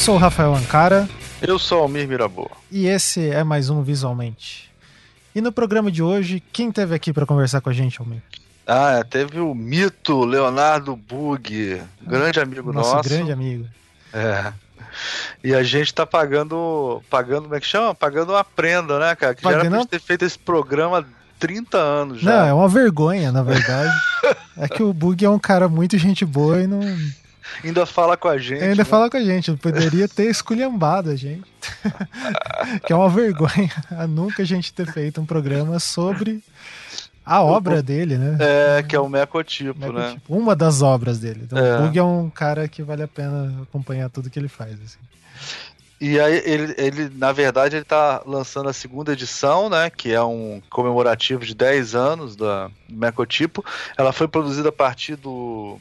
sou o Rafael Ancara. Eu sou Almir Mirabô. E esse é mais um Visualmente. E no programa de hoje, quem teve aqui para conversar com a gente, Almir? Ah, é, teve o mito Leonardo Bug, grande amigo nosso. Nosso grande amigo. É. E a gente tá pagando, pagando, como é que chama? Pagando uma prenda, né, cara? Que Pagando- já era pra gente ter feito esse programa há 30 anos já. Não, é uma vergonha, na verdade. é que o Bug é um cara muito gente boa e não. Ainda fala com a gente. ainda né? fala com a gente. Poderia ter esculhambado a gente. que é uma vergonha nunca a gente ter feito um programa sobre a obra dele, né? É, que é o mecotipo, né? uma das obras dele. Então, É. o Bug é um cara que vale a pena acompanhar tudo que ele faz. assim. E aí ele, ele, na verdade, ele tá lançando a segunda edição, né? Que é um comemorativo de 10 anos da do Mecotipo. Ela foi produzida a partir do,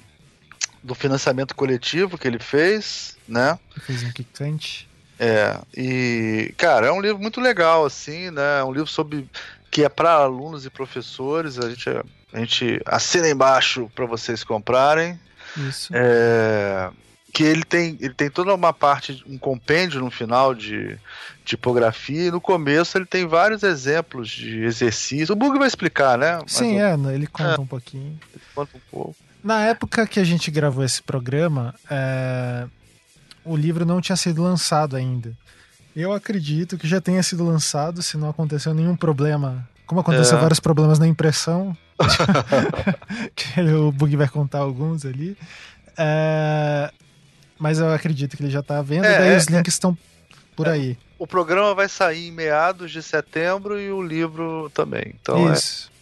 do financiamento coletivo que ele fez, né? Ele fez um quicante. É, e, cara, é um livro muito legal, assim, né? É um livro sobre. que é para alunos e professores. A gente, a gente assina embaixo para vocês comprarem. Isso. É, que ele tem, ele tem toda uma parte, um compêndio no final de tipografia, e no começo ele tem vários exemplos de exercício. O Bug vai explicar, né? Mas Sim, é, ele conta um pouquinho. Conta um pouco. Na época que a gente gravou esse programa, é, o livro não tinha sido lançado ainda. Eu acredito que já tenha sido lançado, se não aconteceu nenhum problema. Como aconteceu É. vários problemas na impressão, que o Bug vai contar alguns ali. É, mas eu acredito que ele já tá vendo, É, daí é, os links estão por aí. O programa vai sair em meados de setembro e o livro também. Então é, Isso. é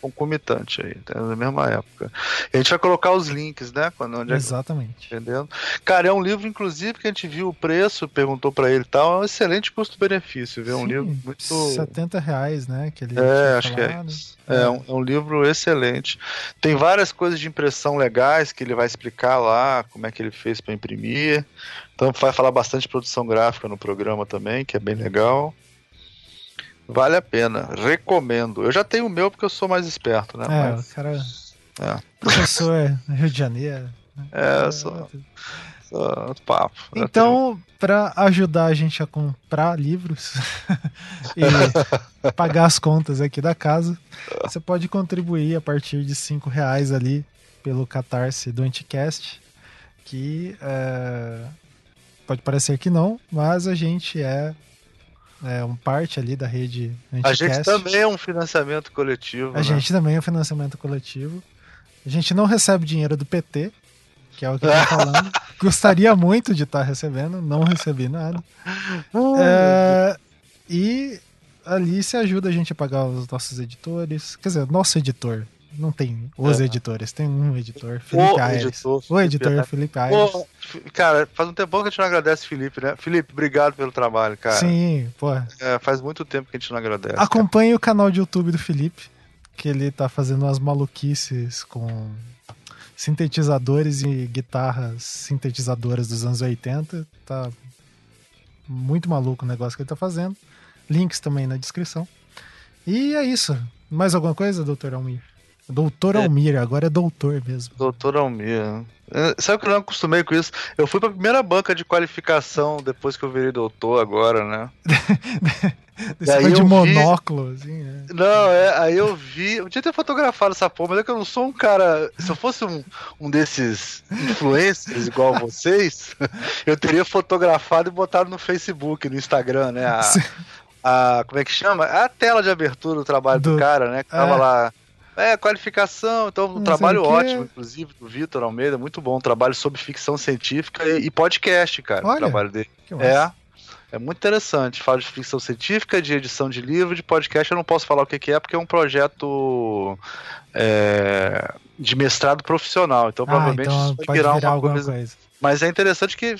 concomitante aí, tá na mesma época. A gente vai colocar os links, né? Quando, onde é Exatamente. Entendendo? Cara, é um livro, inclusive, que a gente viu o preço, perguntou pra ele e tal, é um excelente custo-benefício, viu? É um livro muito. 70 reais, né? Que ele É, acho que é isso. É, um, é um livro excelente. Tem várias coisas de impressão legais que ele vai explicar lá, como é que ele fez pra imprimir. Então vai falar bastante de produção gráfica no programa também, que é bem legal. Vale a pena, recomendo. Eu já tenho o meu porque eu sou mais esperto, né? É, Mas, o cara. É. Professor é Rio de Janeiro. é, eu sou, sou outro papo. Tenho- Então, para ajudar a gente a comprar livros e pagar as contas aqui da casa, você pode contribuir a partir de cinco reais ali pelo Catarse do Anticast, que é, pode parecer que não, mas a gente é, é um parte ali da rede A Anticast. gente também é um financiamento coletivo. A né? gente também é financiamento coletivo. A gente não recebe dinheiro do PT, que é o que eu tô falando. Gostaria muito de estar recebendo, não recebi nada. É, e ali se ajuda a gente a pagar os nossos editores. Quer dizer, nosso editor. Não tem os É. editores, tem um editor, Felipe O Aires. editor, o editor Felipe Felipe Aires. Pô, cara, faz um tempão que a gente não agradece o Felipe, né? Felipe, obrigado pelo trabalho, cara. Sim, pô. É, faz muito tempo que a gente não agradece. cara. Acompanhe o canal de YouTube do Felipe, que ele tá fazendo umas maluquices com sintetizadores e guitarras sintetizadoras dos anos 80. Tá muito maluco o negócio que ele tá fazendo. Links também na descrição. E é isso. Mais alguma coisa, doutor Almir? Doutor É. Almir, agora é doutor mesmo. Doutor Almir. É, Sabe que eu não acostumei com isso? Eu fui pra primeira banca de qualificação depois que eu virei doutor agora, né? Esse aí de eu vi- monóculo, assim, é. Não, é, aí eu vi. Eu podia ter fotografado essa porra, mas é que eu não sou um cara. Se eu fosse um, um desses influencers igual vocês, eu teria fotografado e botado no Facebook, no Instagram, né? A, a- como é que chama? A tela de abertura do trabalho do, Do- cara, né? Que tava é. lá. É, qualificação, então um Não trabalho o ótimo, inclusive, do Vitor Almeida, muito bom, um trabalho sobre ficção científica e, e podcast, cara, o Olha, trabalho dele. É, é muito interessante. Fala de ficção científica, de edição de livro, de podcast. Eu não posso falar o que, é, porque é um projeto é, de mestrado profissional. Então, Ah, provavelmente então isso vai virar, virar uma alguma coisa. coisa. Mas é interessante que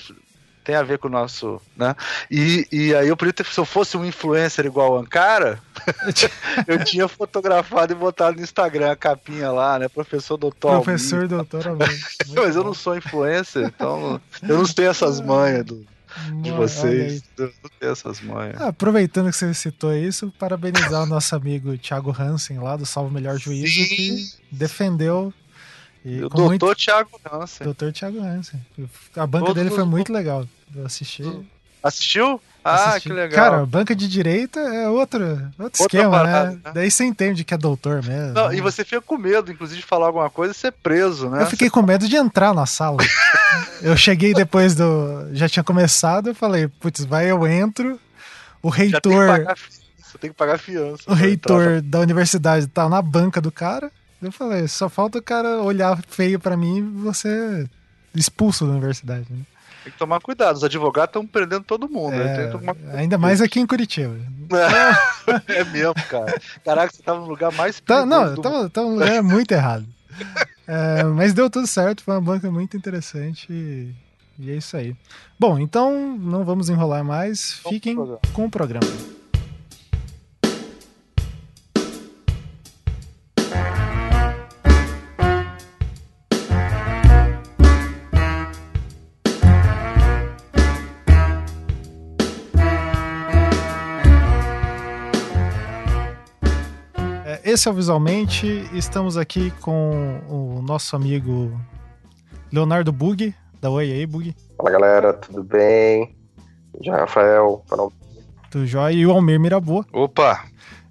tem a ver com o nosso, né? E, e aí eu podia ter, se eu fosse um influencer igual o Ankara, eu tinha fotografado e botado no Instagram a capinha lá, né? Professor doutor. Professor doutor Almir. Muito Mas eu não sou influencer, então eu não tenho essas manhas do, de vocês. Eu não tenho essas manhas. Ah, aproveitando que você citou isso, parabenizar o nosso amigo Thiago Hansen lá do Salvo Melhor Juízo, que defendeu E o doutor muito... Thiago Hansen. Doutor Thiago Hansen. A banca dele foi muito legal. Eu assisti. Assistiu? Ah, Assisti. que legal. Cara, banca de direita é outro, outro esquema, parada, né? né? Daí você entende que é doutor mesmo. Não, né? E você fica com medo, inclusive, de falar alguma coisa e ser preso, né? Eu fiquei com medo de entrar na sala. eu cheguei depois do. Já tinha começado, eu falei, putz, vai, eu entro. O reitor. Você tem que pagar fiança. O reitor da universidade tá na banca do cara. Eu falei, só falta o cara olhar feio para mim e você expulso da universidade. Né? Tem que tomar cuidado, os advogados estão prendendo todo mundo. É, tomar... Ainda mais aqui em Curitiba. É, é mesmo, cara. Caraca, você tava no lugar mais tá, Não, tava, tava no lugar muito errado. É, mas deu tudo certo, foi uma banca muito interessante e, e é isso aí. Bom, então não vamos enrolar mais, fiquem com o programa. Esse é o Visualmente. Estamos aqui com o nosso amigo Leonardo Bug, da Oi aí, Bug. Fala galera, tudo bem? Já Rafael, Tudo jóia. E o Almir Mirabô. Opa!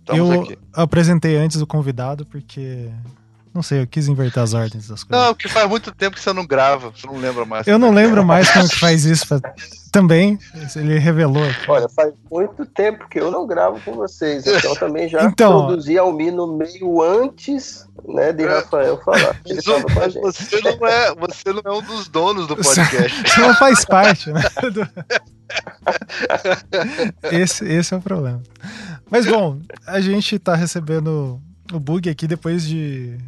Eu aqui. apresentei antes o convidado porque não sei, eu quis inverter as ordens das coisas. Não, que faz muito tempo que você não grava, você não lembra mais. Eu não lembro mais como que faz isso. Também, ele revelou. Olha, faz muito tempo que eu não gravo com vocês, então também já então, produzi Almi no meio antes né, de Rafael falar. Ele você, não é, você não é um dos donos do podcast. Você não faz parte, né? Esse, esse é o problema. Mas bom, a gente tá recebendo o bug aqui depois de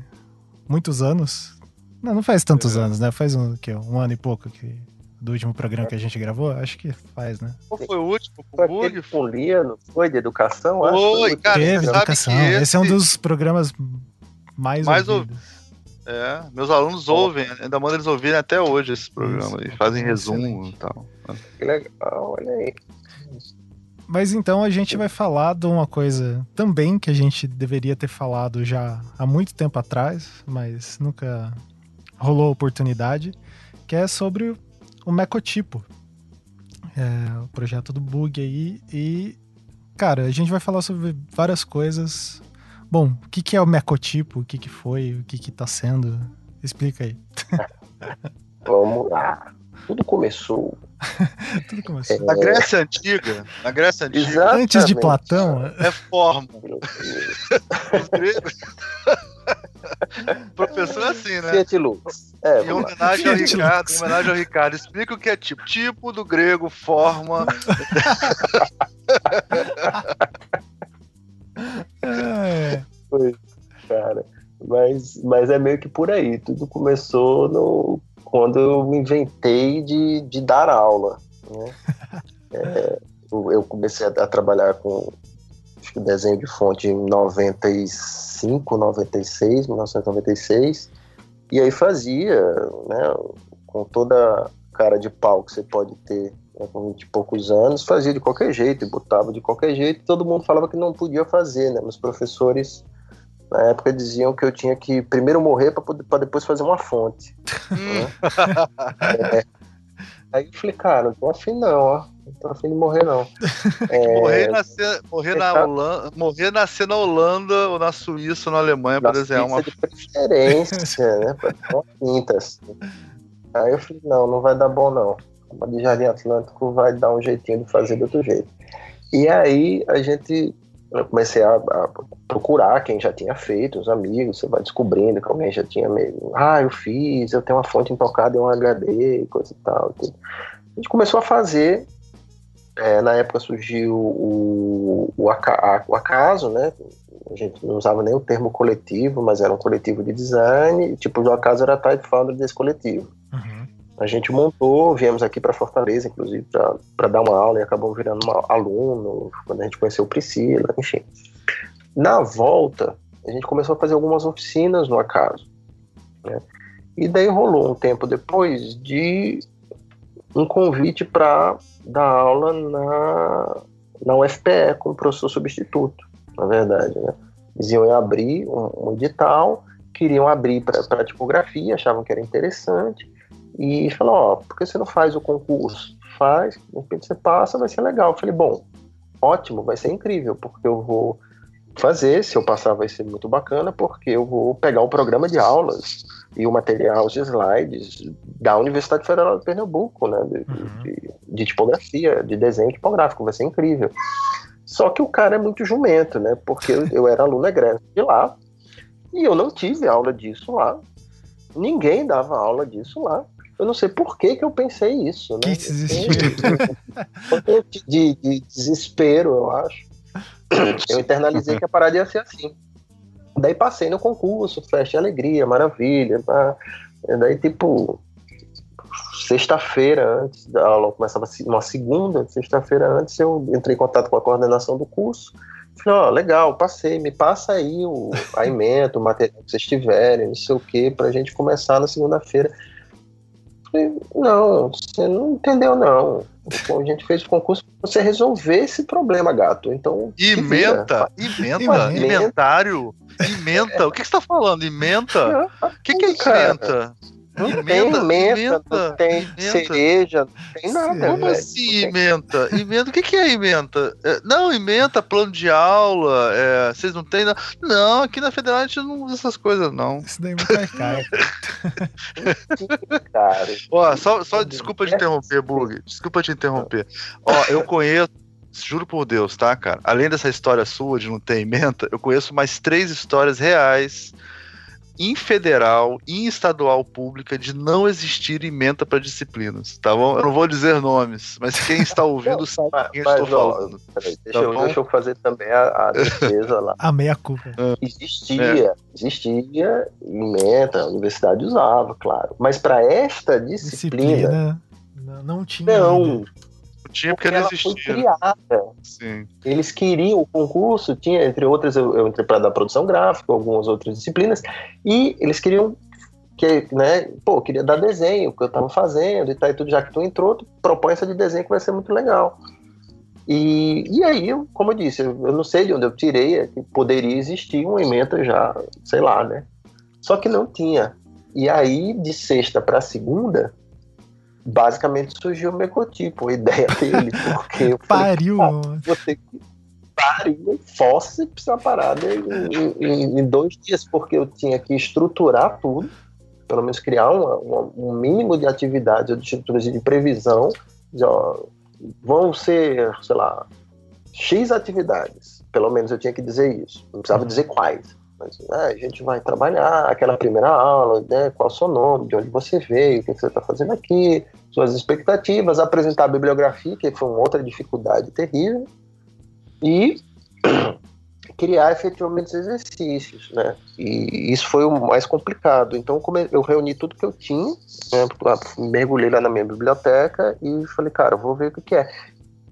muitos anos. Não, não faz tantos é. anos, né? Faz um, que, um ano e pouco que, do último programa que a gente gravou. Acho que faz, né? Qual foi o último? Foi com Lia, foi? De educação? Foi, cara. Teve, educação. Esse... esse... é um dos programas mais, mais ouvidos. É, meus alunos ouvem, ainda mandam eles ouvirem até hoje esse programa e fazem resumo e tal. Que legal, olha aí. Mas então a gente vai falar de uma coisa também que a gente deveria ter falado já há muito tempo atrás, mas nunca rolou a oportunidade, que é sobre o Mecotipo. É, o projeto do Bug aí. E, cara, a gente vai falar sobre várias coisas. Bom, o que, que é o Mecotipo? O que, que foi? O que, que tá sendo? Explica aí. Vamos lá. Tudo começou. Tudo começou. Na Grécia Antiga. Na Grécia Antiga. Exatamente. Antes de Platão. É forma. Os gregos. Professor é assim, né? Fiat Lux. É, em homenagem ao Ricardo, em homenagem ao Ricardo, explica o que é tipo. Tipo do grego, forma. é. Foi, cara. Mas, mas é meio que por aí. Tudo começou no quando eu me inventei de, de dar aula. Né? é, eu comecei a, a, trabalhar com desenho de fonte em 95, 96, 1996, e aí fazia, né, com toda cara de pau que você pode ter né, com 20 e poucos anos, fazia de qualquer jeito, e botava de qualquer jeito, todo mundo falava que não podia fazer, né? Os professores na época diziam que eu tinha que primeiro morrer para depois fazer uma fonte. Né? é. Aí eu falei, cara, não tô afim não, ó. Não tô afim de morrer, não. É... morrer, nascer, morrer, na Holanda, morrer nascer na Holanda ou na Suíça ou na Alemanha para desenhar uma. de preferência, né? Pra uma pinta, assim. Aí eu falei, não, não vai dar bom, não. A de Jardim Atlântico vai dar um jeitinho de fazer de outro jeito. E aí a gente eu comecei a, a, procurar quem já tinha feito, os amigos, você vai descobrindo que alguém já tinha meio, ah, eu fiz, eu tenho uma fonte intocada em um HD, coisa e tal. Tudo. A gente começou a fazer, é, na época surgiu o, o, o acaso, né? A gente não usava nem o termo coletivo, mas era um coletivo de design, tipo, o acaso era type founder desse coletivo. Uhum. A gente montou, viemos aqui para Fortaleza, inclusive, para dar uma aula e acabou virando um aluno, quando a gente conheceu Priscila, enfim. Na volta, a gente começou a fazer algumas oficinas no acaso. Né? E daí rolou um tempo depois de um convite para dar aula na, na UFPE como professor substituto, na verdade. Né? Eles iam abrir um, um edital queriam abrir para tipografia, achavam que era interessante, e falou, ó, por que você não faz o concurso? Faz, de repente você passa, vai ser legal. Eu falei, bom, ótimo, vai ser incrível, porque eu vou fazer, se eu passar vai ser muito bacana, porque eu vou pegar um programa de aulas e o material, os slides da Universidade Federal de Pernambuco, né, de, uhum. de, de tipografia, de desenho tipográfico, vai ser incrível. Só que o cara é muito jumento, né, porque eu, eu era aluno egresso de lá, e eu não tive aula disso lá, ninguém dava aula disso lá, eu não sei por que, que eu pensei isso, né? Que desespero. de, de desespero, eu acho. Eu internalizei que a parada ia ser assim. Daí passei no concurso, festa alegria, maravilha. Tá? Daí, tipo, sexta-feira antes da aula, começava uma segunda, sexta-feira antes, eu entrei em contato com a coordenação do curso. Falei, ó, oh, legal, passei, me passa aí o, a emenda, o material que vocês tiverem, não sei o que, pra gente começar na segunda-feira. Não, você não entendeu, não. A gente fez o concurso para você resolver esse problema, gato. Então. Imenta, imenta, inventário, imenta. O que, que você está falando? Imenta? O que, que é imenta? Não emenda, tem menta, não tem cereja, não tem nada. Como velho. assim emenda? Emenda, o que, que é emenda? É, não, emenda, plano de aula, é, vocês não têm. Não. não, aqui na Federal a gente não usa essas coisas, não. Isso daí é muito caro. cara. Ó, só, só desculpa te interromper, Bug. Desculpa te interromper. Ó, eu conheço. Juro por Deus, tá, cara? Além dessa história sua de não ter emenda, eu conheço mais três histórias reais em federal e em estadual pública de não existir emenda para disciplinas, tá bom? Eu não vou dizer nomes, mas quem está ouvindo sabe quem mas, estou ó, falando. Peraí, deixa, tá eu, deixa, eu, fazer também a, a defesa lá. a meia culpa. Ah. Existia, é. existia emenda, a universidade usava, claro. Mas para esta disciplina, disciplina não, não tinha. Não. Ainda tinha porque, porque ela existia. Foi criada. Sim. Eles queriam o concurso, tinha, entre outras, eu, eu entrei para dar produção gráfica, algumas outras disciplinas, e eles queriam que, né, pô, queria dar desenho, o que eu estava fazendo e tal, e tudo, já que tu entrou, tu propõe essa de desenho que vai ser muito legal. E, e aí, como eu disse, eu, eu não sei de onde eu tirei, é que poderia existir uma emenda já, sei lá, né? Só que não tinha. E aí, de sexta para segunda, basicamente surgiu o mecotipo, a ideia dele, porque eu pariu, falei, ah, você pariu força essa parada em, em, em, dois dias, porque eu tinha que estruturar tudo, pelo menos criar uma, uma, um mínimo de atividade, de estruturas de previsão, de, ó, vão ser, sei lá, X atividades, pelo menos eu tinha que dizer isso, não precisava dizer quais. Mas né, a gente vai trabalhar aquela primeira aula, né, qual o seu nome, de onde você veio, o que, você está fazendo aqui, suas expectativas, apresentar a bibliografia, que foi uma outra dificuldade terrível, e criar efetivamente os exercícios, né? E isso foi o mais complicado. Então eu reuni tudo que eu tinha, né, mergulhei lá na minha biblioteca e falei, cara, vou ver o que é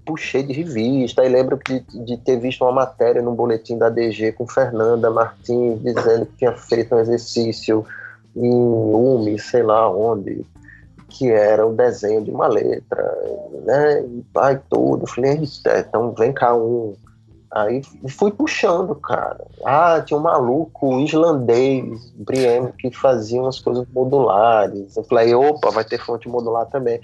puxei de revista, e lembro de, de, ter visto uma matéria no boletim da DG com Fernanda Martins dizendo que tinha feito um exercício em UME, sei lá onde, que era o desenho de uma letra, né? E pai tudo. Falei, então vem cá um. Aí fui puxando, cara. Ah, tinha um maluco islandês, Briem, que fazia umas coisas modulares. Eu falei, opa, vai ter fonte modular também.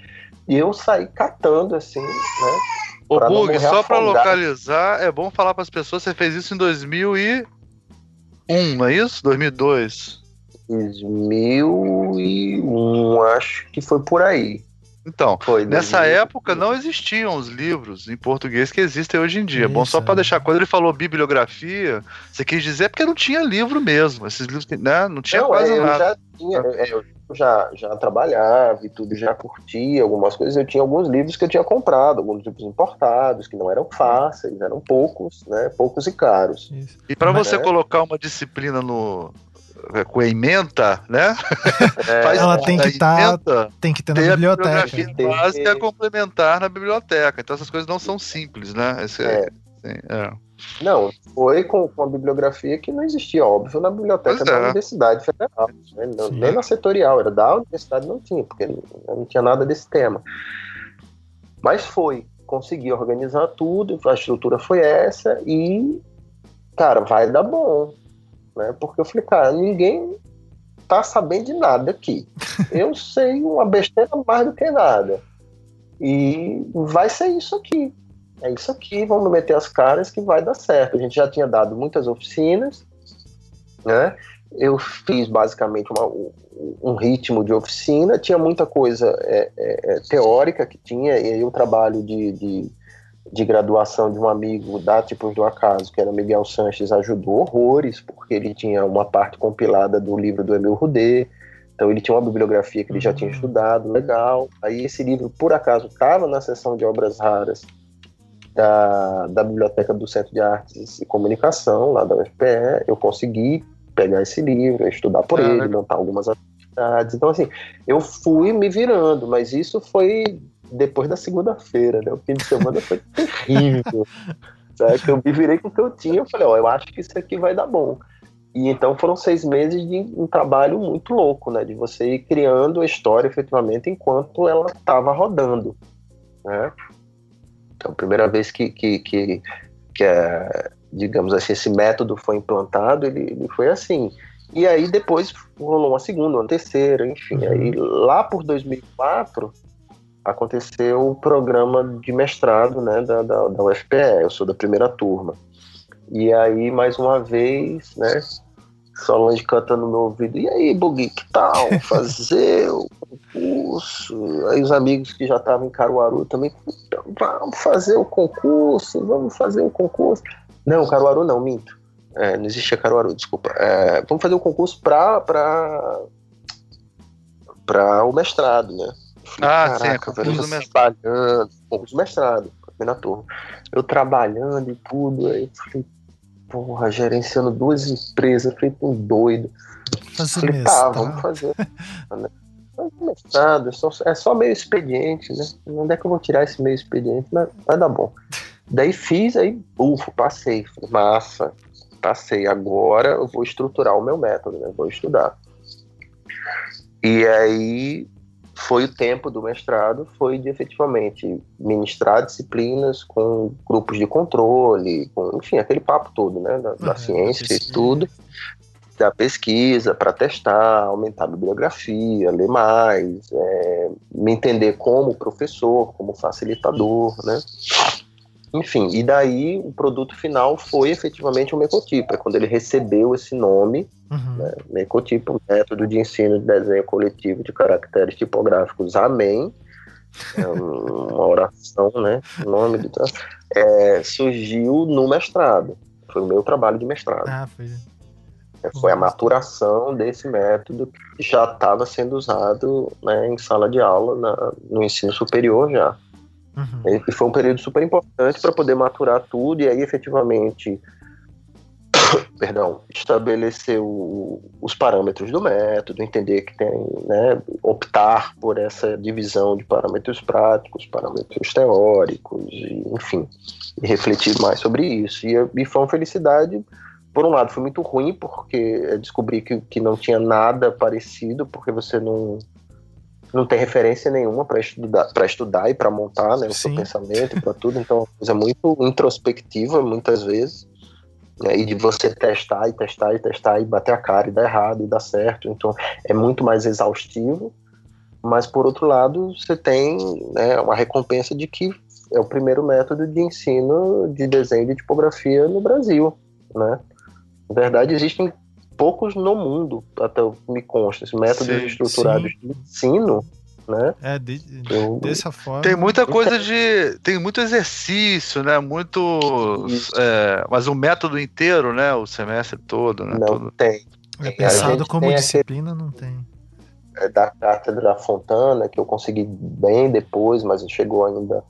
E eu saí catando, assim, né? Ô, Bug, só para localizar, é bom falar para as pessoas, você fez isso em 2001, não é isso? 2002? 2001, acho que foi por aí. Então, foi nessa época não existiam os livros em português que existem hoje em dia. Isso, Bom, só para deixar, quando ele falou bibliografia, você quis dizer porque não tinha livro mesmo. Esses livros, né? Não tinha não, quase é, nada. Eu já tinha, é, eu já, já trabalhava e tudo, já curtia algumas coisas. Eu tinha alguns livros que eu tinha comprado, alguns livros importados, que não eram fáceis, eram poucos, né? Poucos e caros. Isso. E para você é. colocar uma disciplina no, é, com a ementa, né? É, ela tem que estar tá, tem que ter na biblioteca. A básica complementar na biblioteca. Então essas coisas não são simples, né? Esse, é. é. Não, foi com, com a bibliografia que não existia, óbvio, na biblioteca da é. Universidade Federal. Né? Não, nem na setorial, era da universidade, não tinha, porque não tinha nada desse tema. Mas foi, consegui organizar tudo, a estrutura foi essa e, cara, vai dar bom. Né? Porque eu falei, cara, ninguém tá sabendo de nada aqui. Eu sei uma besteira mais do que nada. E vai ser isso aqui. É isso aqui, vamos meter as caras que vai dar certo. A gente já tinha dado muitas oficinas, né? Eu fiz basicamente uma, um ritmo de oficina, tinha muita coisa é, é, é, teórica que tinha, e aí o trabalho de, de, de, graduação de um amigo da Tipos do Acaso, que era Miguel Sanches, ajudou horrores, porque ele tinha uma parte compilada do livro do Emil Rudê, então ele tinha uma bibliografia que ele já tinha uhum. estudado, legal. Aí esse livro, por acaso, estava na seção de obras raras da, da Biblioteca do Centro de Artes e Comunicação, lá da UFPE. Eu consegui pegar esse livro, estudar por ele, montar algumas atividades. Então, assim, eu fui me virando, mas isso foi depois da segunda-feira, né? O fim de semana foi terrível. Sabe? Eu me virei com o que eu tinha, eu falei, ó, eu acho que isso aqui vai dar bom. E então foram seis meses de um trabalho muito louco, né? De você ir criando a história efetivamente enquanto ela estava rodando, né? Então, a primeira vez que, que, que, que é, digamos assim, esse método foi implantado, ele, ele, foi assim. E aí depois rolou uma segunda, uma terceira, enfim. Uhum. Aí lá por 2004 aconteceu o programa de mestrado né, da, da, da UFPE, eu sou da primeira turma. E aí, mais uma vez, né, Solange cantando no meu ouvido, e aí, Bugui, que tal fazer o concurso? Aí os amigos que já estavam em Caruaru também, então, vamos fazer o concurso, vamos fazer o concurso. Não, Caruaru não, minto. É, não existia Caruaru, desculpa. É, vamos fazer o concurso para para o mestrado, né? Falei, ah, sim, é concurso do mestrado. Trabalhando, concurso do mestrado, na turma. Eu trabalhando e tudo, aí falei, porra, gerenciando duas empresas, feito um doido. Fazer Falei, tá, vamos fazer. mestrado, é só, é só meio expediente, né? Onde é que eu vou tirar esse meio expediente? Mas vai dar bom. Daí fiz, aí, bufo, passei. Falei, massa, passei. Agora eu vou estruturar o meu método, né? Vou estudar. E aí foi o tempo do mestrado, foi de efetivamente ministrar disciplinas com grupos de controle, com, enfim, aquele papo todo, né, da, da ciência e tudo, da pesquisa para testar, aumentar a bibliografia, ler mais, é, me entender como professor, como facilitador, né, enfim, e daí o produto final foi efetivamente o Mecotipo, é quando ele recebeu esse nome, uhum. né, Mecotipo, método de ensino de desenho coletivo de caracteres tipográficos, amém, é uma oração, né, nome do é, surgiu no mestrado, foi o meu trabalho de mestrado. Ah, foi. É, foi a maturação desse método que já estava sendo usado né, em sala de aula na, no ensino superior já. Uhum. E foi um período super importante para poder maturar tudo e aí efetivamente perdão, estabelecer o, os parâmetros do método, entender que tem, né, optar por essa divisão de parâmetros práticos, parâmetros teóricos, e, enfim, e refletir mais sobre isso. E, e foi uma felicidade, por um lado, foi muito ruim, porque descobri que, que não tinha nada parecido, porque você não, não tem referência nenhuma para estudar, para estudar e para montar né, o Sim. seu pensamento para tudo. Então, é uma coisa muito introspectiva, muitas vezes. Né, e de você testar e testar e testar e bater a cara e dar errado e dar certo. Então, é muito mais exaustivo. Mas, por outro lado, você tem né, uma recompensa de que é o primeiro método de ensino de desenho de tipografia no Brasil. Né? Na verdade, existem poucos no mundo, até me consta, esses métodos sim, estruturados sim. de ensino, né? É, de, eu, dessa forma. Tem muita coisa de. Tem muito exercício, né? Muito. É, mas o método inteiro, né? O semestre todo, né? Não todo. tem. É pensado como disciplina, aquele, não tem. É da Cátedra Fontana, que eu consegui bem depois, mas chegou ainda.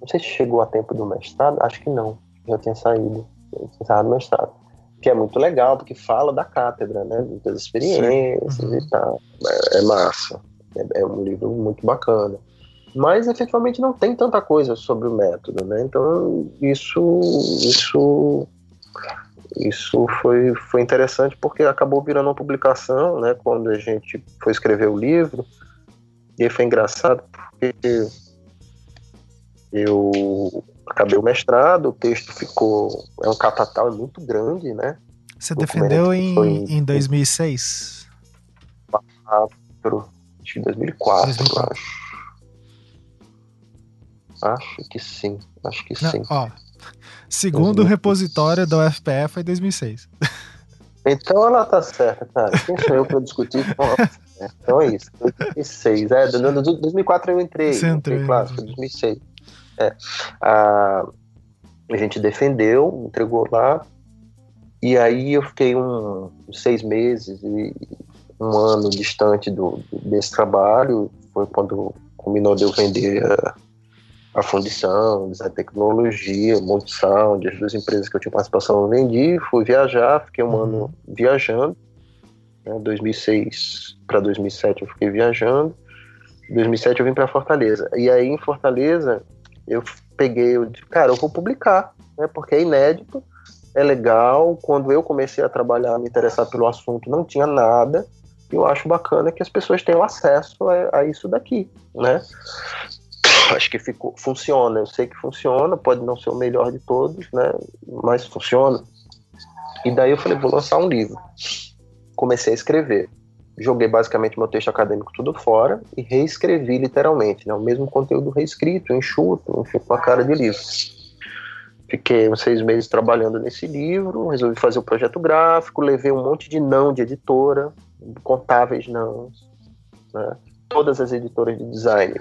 Não sei se chegou a tempo do mestrado, acho que não. Já tinha saído. Já tinha saído do mestrado que é muito legal, porque fala da cátedra, né? Das experiências uhum. e tal. É, é massa. É, é, um livro muito bacana. Mas efetivamente não tem tanta coisa sobre o método, né? Então isso, isso, isso foi, foi interessante porque acabou virando uma publicação, né? Quando a gente foi escrever o livro. E foi engraçado porque eu acabei o mestrado, o texto ficou. É um catatal muito grande, né? Você defendeu em, foi... em 2006? 2004. Acho que 2004, 2004. acho. Acho que sim. Acho que Não, sim. Ó, segundo o repositório da UFPE foi 2006. Então ela tá certa, cara. Quem sou eu pra discutir com ela? Então é isso. 2006. É, 2004 eu entrei. Você entrou. Claro, foi 2006. É. A, a gente defendeu, entregou lá. E aí eu fiquei um, seis meses e um ano distante do, desse trabalho. Foi quando culminou de eu vender a, a fundição, a tecnologia, Multisound, as duas empresas que eu tinha participação eu vendi, fui viajar, fiquei um ano viajando, né, 2006 para 2007 eu fiquei viajando, 2007 eu vim para Fortaleza, e aí em Fortaleza eu peguei, eu disse, cara, eu vou publicar, né, porque é inédito, é legal, quando eu comecei a trabalhar, me interessar pelo assunto, não tinha nada, eu acho bacana que as pessoas tenham acesso a, a isso daqui, né? acho que ficou, funciona. Eu sei que funciona, pode não ser o melhor de todos, né? Mas funciona. E daí eu falei, vou lançar um livro. Comecei a escrever. Joguei basicamente meu texto acadêmico tudo fora e reescrevi literalmente, né? O mesmo conteúdo reescrito, enxuto, enfim, com a cara de livro. Fiquei uns seis meses trabalhando nesse livro, resolvi fazer o projeto gráfico, levei um monte de não de editora, contáveis não, né? todas as editoras de design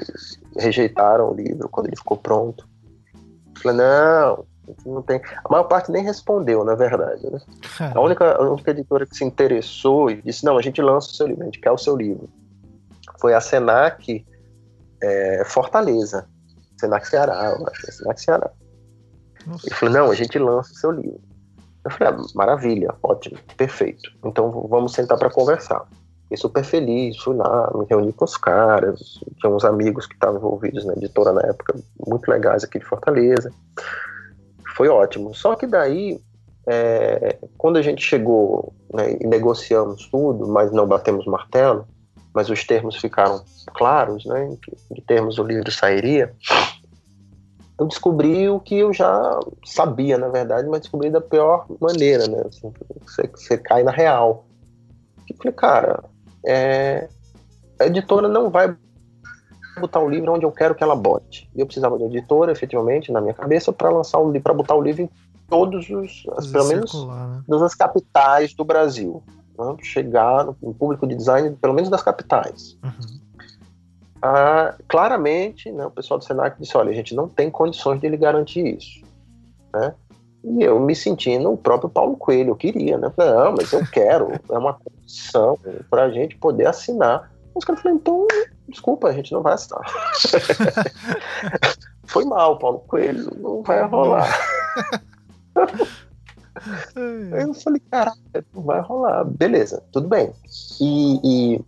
rejeitaram o livro quando ele ficou pronto. Falei, não, não tem. A maior parte nem respondeu, na verdade. Né? A, única, a única editora que se interessou e disse: não, a gente lança o seu livro, a gente quer o seu livro. Foi a Senac é, Fortaleza. Senac Ceará, eu acho. É Senac Ceará. Nossa. Ele falou: não, a gente lança o seu livro. Eu falei: ah, maravilha, ótimo, perfeito. Então vamos sentar para conversar. Fiquei super feliz, fui lá, me reuni com os caras, tinha uns amigos que estavam envolvidos na editora na época, muito legais aqui de Fortaleza. Foi ótimo. Só que daí, é, quando a gente chegou né, e negociamos tudo, mas não batemos martelo, mas os termos ficaram claros, né, em termos o livro sairia, eu descobri o que eu já sabia, na verdade, mas descobri da pior maneira, né? Assim, você, você cai na real. Eu falei, cara, é, a editora não vai botar o livro onde eu quero que ela bote. E eu precisava de editora, efetivamente, na minha cabeça, para lançar o livro, para botar o livro em todos os, as, pelo menos, circular, né? todas as capitais do Brasil. Né? Chegar no, público de design, pelo menos das capitais. Uhum. Ah, claramente, né, o pessoal do Senac disse: olha, a gente não tem condições de lhe garantir isso. Né? E eu me sentindo o próprio Paulo Coelho, eu queria, né? Falei, não, mas eu quero, é uma condição para a gente poder assinar. Os caras falaram, então, desculpa, a gente não vai assinar. Foi mal, Paulo Coelho, não vai rolar. Aí eu falei, caraca, não vai rolar. Beleza, tudo bem. E, e...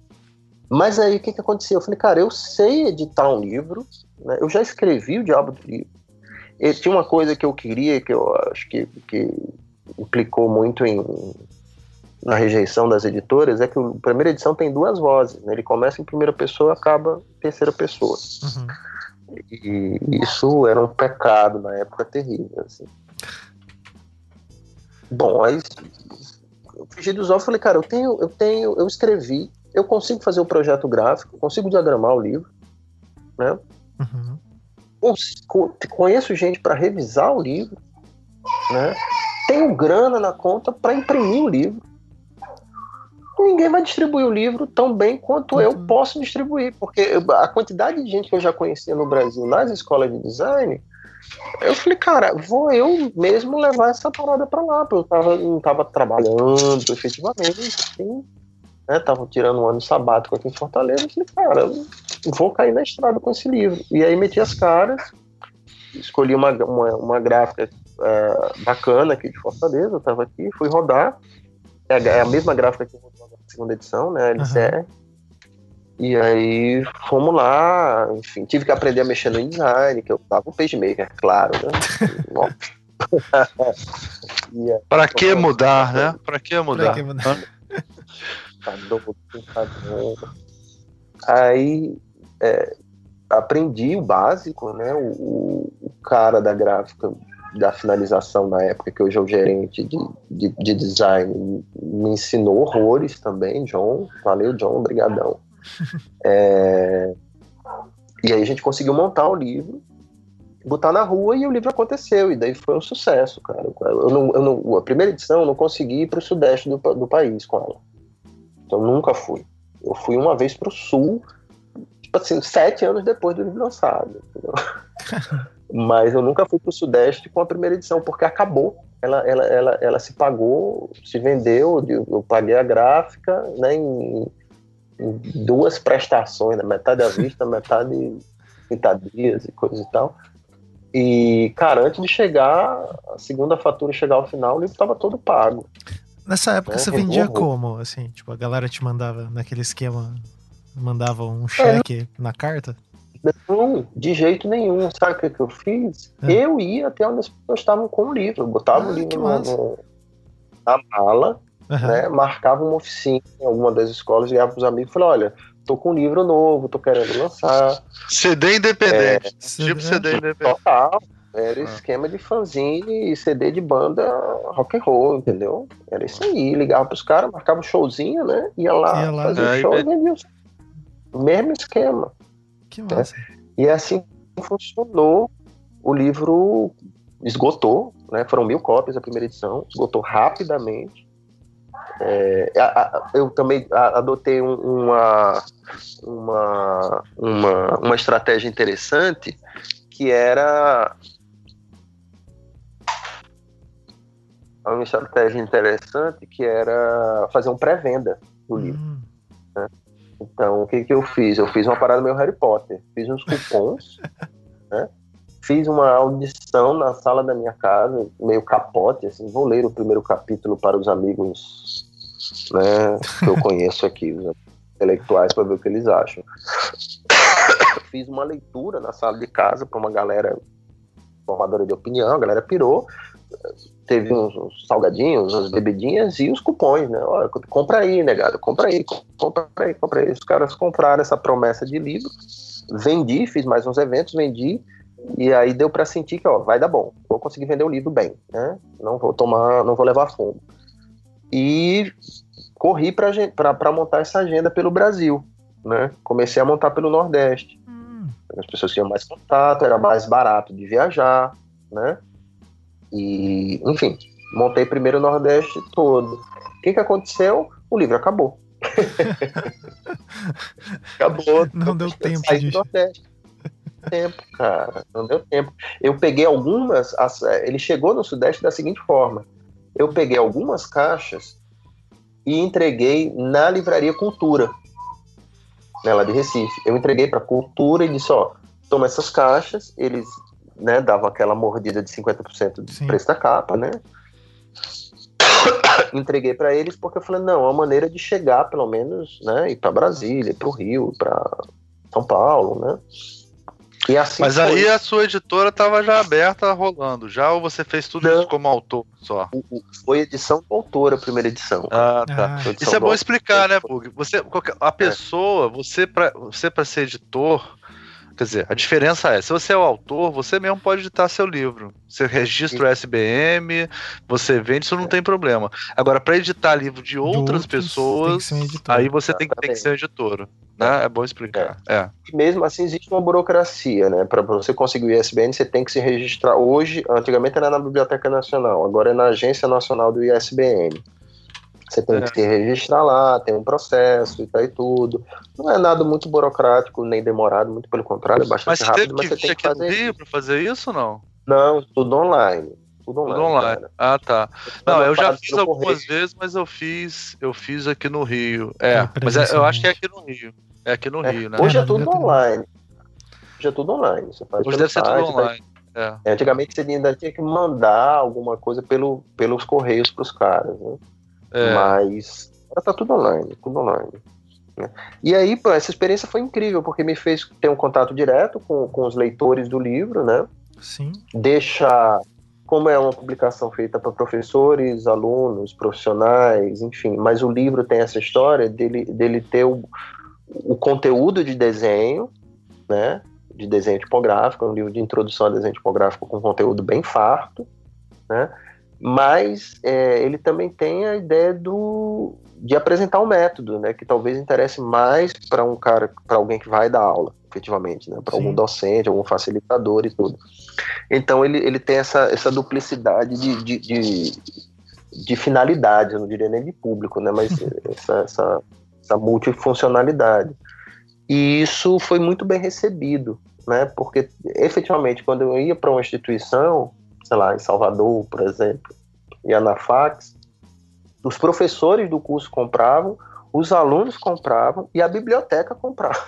Mas aí o que, que aconteceu? Eu falei, cara, eu sei editar um livro, né? eu já escrevi o Diabo do Livro, e tinha uma coisa que eu queria, que eu acho que, que implicou muito em, na rejeição das editoras, é que a primeira edição tem duas vozes. Né? Ele começa em primeira pessoa acaba em terceira pessoa. Uhum. E isso era um pecado na época terrível. Assim. Bom, aí eu fugi dos olhos e falei, cara, eu tenho, eu tenho, eu escrevi, eu consigo fazer o projeto gráfico, consigo diagramar o livro, né? Uhum conheço gente para revisar o livro, né? tenho grana na conta para imprimir o livro. Ninguém vai distribuir o livro tão bem quanto eu uhum. posso distribuir, porque a quantidade de gente que eu já conhecia no Brasil nas escolas de design, eu falei, cara, vou eu mesmo levar essa parada para lá, porque eu tava, não estava trabalhando efetivamente, assim, né? Tava tirando um ano sabático aqui em Fortaleza, eu falei, cara, vou cair na estrada com esse livro. E aí meti as caras, escolhi uma, uma, uma gráfica uh, bacana aqui de Fortaleza, eu tava aqui, fui rodar. É a, é a mesma gráfica que eu segunda edição, né? A LCR. Uhum. E aí fomos lá, enfim, tive que aprender a mexer no InDesign, que eu tava um PageMaker, claro, né? Para que mudar, né? Para que mudar? Pra que mudar? Aí é, aprendi o básico, né? O, o, cara da gráfica da finalização na época, que hoje é o gerente de, de, de design, me ensinou horrores também, John. Valeu, John, obrigadão. É, e aí a gente conseguiu montar o livro, botar na rua e o livro aconteceu. E daí foi um sucesso, cara. Eu não, eu não, a primeira edição eu não consegui ir para o sudeste do, do país com ela. Então nunca fui. Eu fui uma vez para o sul, tipo assim, sete anos depois do livro lançado. Mas eu nunca fui para o sudeste com a primeira edição, porque acabou. Ela, ela, ela, ela se pagou, se vendeu, eu paguei a gráfica né, em, em duas prestações, né, metade à vista, metade em 30 dias e coisa e tal. E, cara, antes de chegar, a segunda fatura chegar ao final, o livro estava todo pago. Nessa época é, você vendia como? Assim, tipo, a galera te mandava naquele esquema, mandava um cheque é, na carta? Não, de jeito nenhum. Sabe o que, que eu fiz? É. Eu ia até onde as pessoas estavam com o livro. Eu botava ah, o livro no, no, na mala, uhum. né? Marcava uma oficina em alguma das escolas, ligava pros amigos e falava, olha, tô com um livro novo, tô querendo lançar. CD independente. É, tipo CD independente. Total. Era ah. esquema de fanzine e CD de banda rock and roll, entendeu? Era isso aí. Ligava pros caras, marcava um showzinho, né? Ia lá, ia lá fazia é, show e vendia o mesmo esquema. Que né? massa. Né? E assim funcionou. O livro esgotou, né? Foram mil cópias a primeira edição, esgotou rapidamente. É, eu também adotei uma, uma, uma, uma estratégia interessante que era uma estratégia interessante que era fazer um pré-venda do livro. Hum. Né? Então, o que, que eu fiz? Eu fiz uma parada meio Harry Potter. Fiz uns cupons, né? Fiz uma audição na sala da minha casa, meio capote, assim, vou ler o primeiro capítulo para os amigos né, que eu conheço aqui, os intelectuais, para ver o que eles acham. Fiz uma leitura na sala de casa para uma galera formadora de opinião, a galera pirou teve uns, uns, salgadinhos, umas bebidinhas e os cupons, né? Olha, compra aí, negado, compra aí, compra aí, compra aí. Os caras compraram essa promessa de livro, vendi, fiz mais uns eventos, vendi, e aí deu para sentir que, ó, vai dar bom, vou conseguir vender o livro bem, né? Não vou tomar, não vou levar fundo. E corri para montar essa agenda pelo Brasil, né? Comecei a montar pelo Nordeste. Hum. As pessoas tinham mais contato, era mais barato de viajar, né? E, enfim, montei primeiro o Nordeste todo. O que, que aconteceu? O livro acabou. acabou. Não deu tempo de... Nordeste. tempo, cara. Não deu tempo. Eu peguei algumas. Ele chegou no Sudeste da seguinte forma: eu peguei algumas caixas e entreguei na livraria Cultura, nela de Recife. Eu entreguei para Cultura e disse: ó, toma essas caixas. Eles né, dava aquela mordida de 50% do Sim. preço da capa, né? Entreguei para eles porque eu falei, não, é uma maneira de chegar, pelo menos, né, ir para Brasília, para o Rio, para São Paulo, né? E assim Mas foi. aí a sua editora estava já aberta, rolando, já ou você fez tudo não. isso como autor só? Foi edição do autor, a primeira edição. Ah, tá. Ah. Isso é bom explicar, né, Bug? Você, a pessoa, é. você para você para ser editor, Quer dizer, a diferença é, se você é o autor, você mesmo pode editar seu livro. Você registra o SBM, você vende, isso não tem problema. Agora, para editar livro de outras de pessoas, aí você tem, tem, que ser um editor. Né? É bom explicar. É. é. Mesmo assim existe uma burocracia, né? Para você conseguir o ISBN, você tem que se registrar. Hoje, antigamente era na Biblioteca Nacional, agora é na Agência Nacional do ISBN. Você tem é. que se registrar lá, tem um processo e tal e tudo. Não é nada muito burocrático nem demorado, muito pelo contrário, é bastante mas rápido, mas você tem que fazer para fazer isso ou não? Não, tudo online. Tudo online. Tudo online. Ah, tá. Não, eu já fiz algumas vezes, mas eu fiz, eu fiz aqui no Rio. É, mas é, eu acho que é aqui no Rio. É aqui no é, Rio, né? Hoje é tudo online. Hoje é tudo online. Você faz hoje deve ser tudo online. É. É, antigamente você ainda tinha que mandar alguma coisa pelo, pelos correios para os caras, né? É. Mas tá tudo online, tudo online. Né? E aí, pô, essa experiência foi incrível, porque me fez ter um contato direto com, com os leitores do livro, né? Sim. Deixa, como é uma publicação feita para professores, alunos, profissionais, enfim, mas o livro tem essa história dele, dele ter o, o conteúdo de desenho, né? de desenho tipográfico, um livro de introdução a desenho tipográfico com conteúdo bem farto, né? Mas é, ele também tem a ideia do, de apresentar um método, né? Que talvez interesse mais para um cara, para alguém que vai dar aula, efetivamente, né? Para algum docente, algum facilitador e tudo. Então ele, ele tem essa, essa duplicidade de, de, de, de finalidade, eu não diria nem de público, né? Mas essa, essa, essa multifuncionalidade. E isso foi muito bem recebido, né? Porque efetivamente quando eu ia para uma instituição, sei lá, em Salvador, por exemplo, e na Fax, os professores do curso compravam, os alunos compravam e a biblioteca comprava.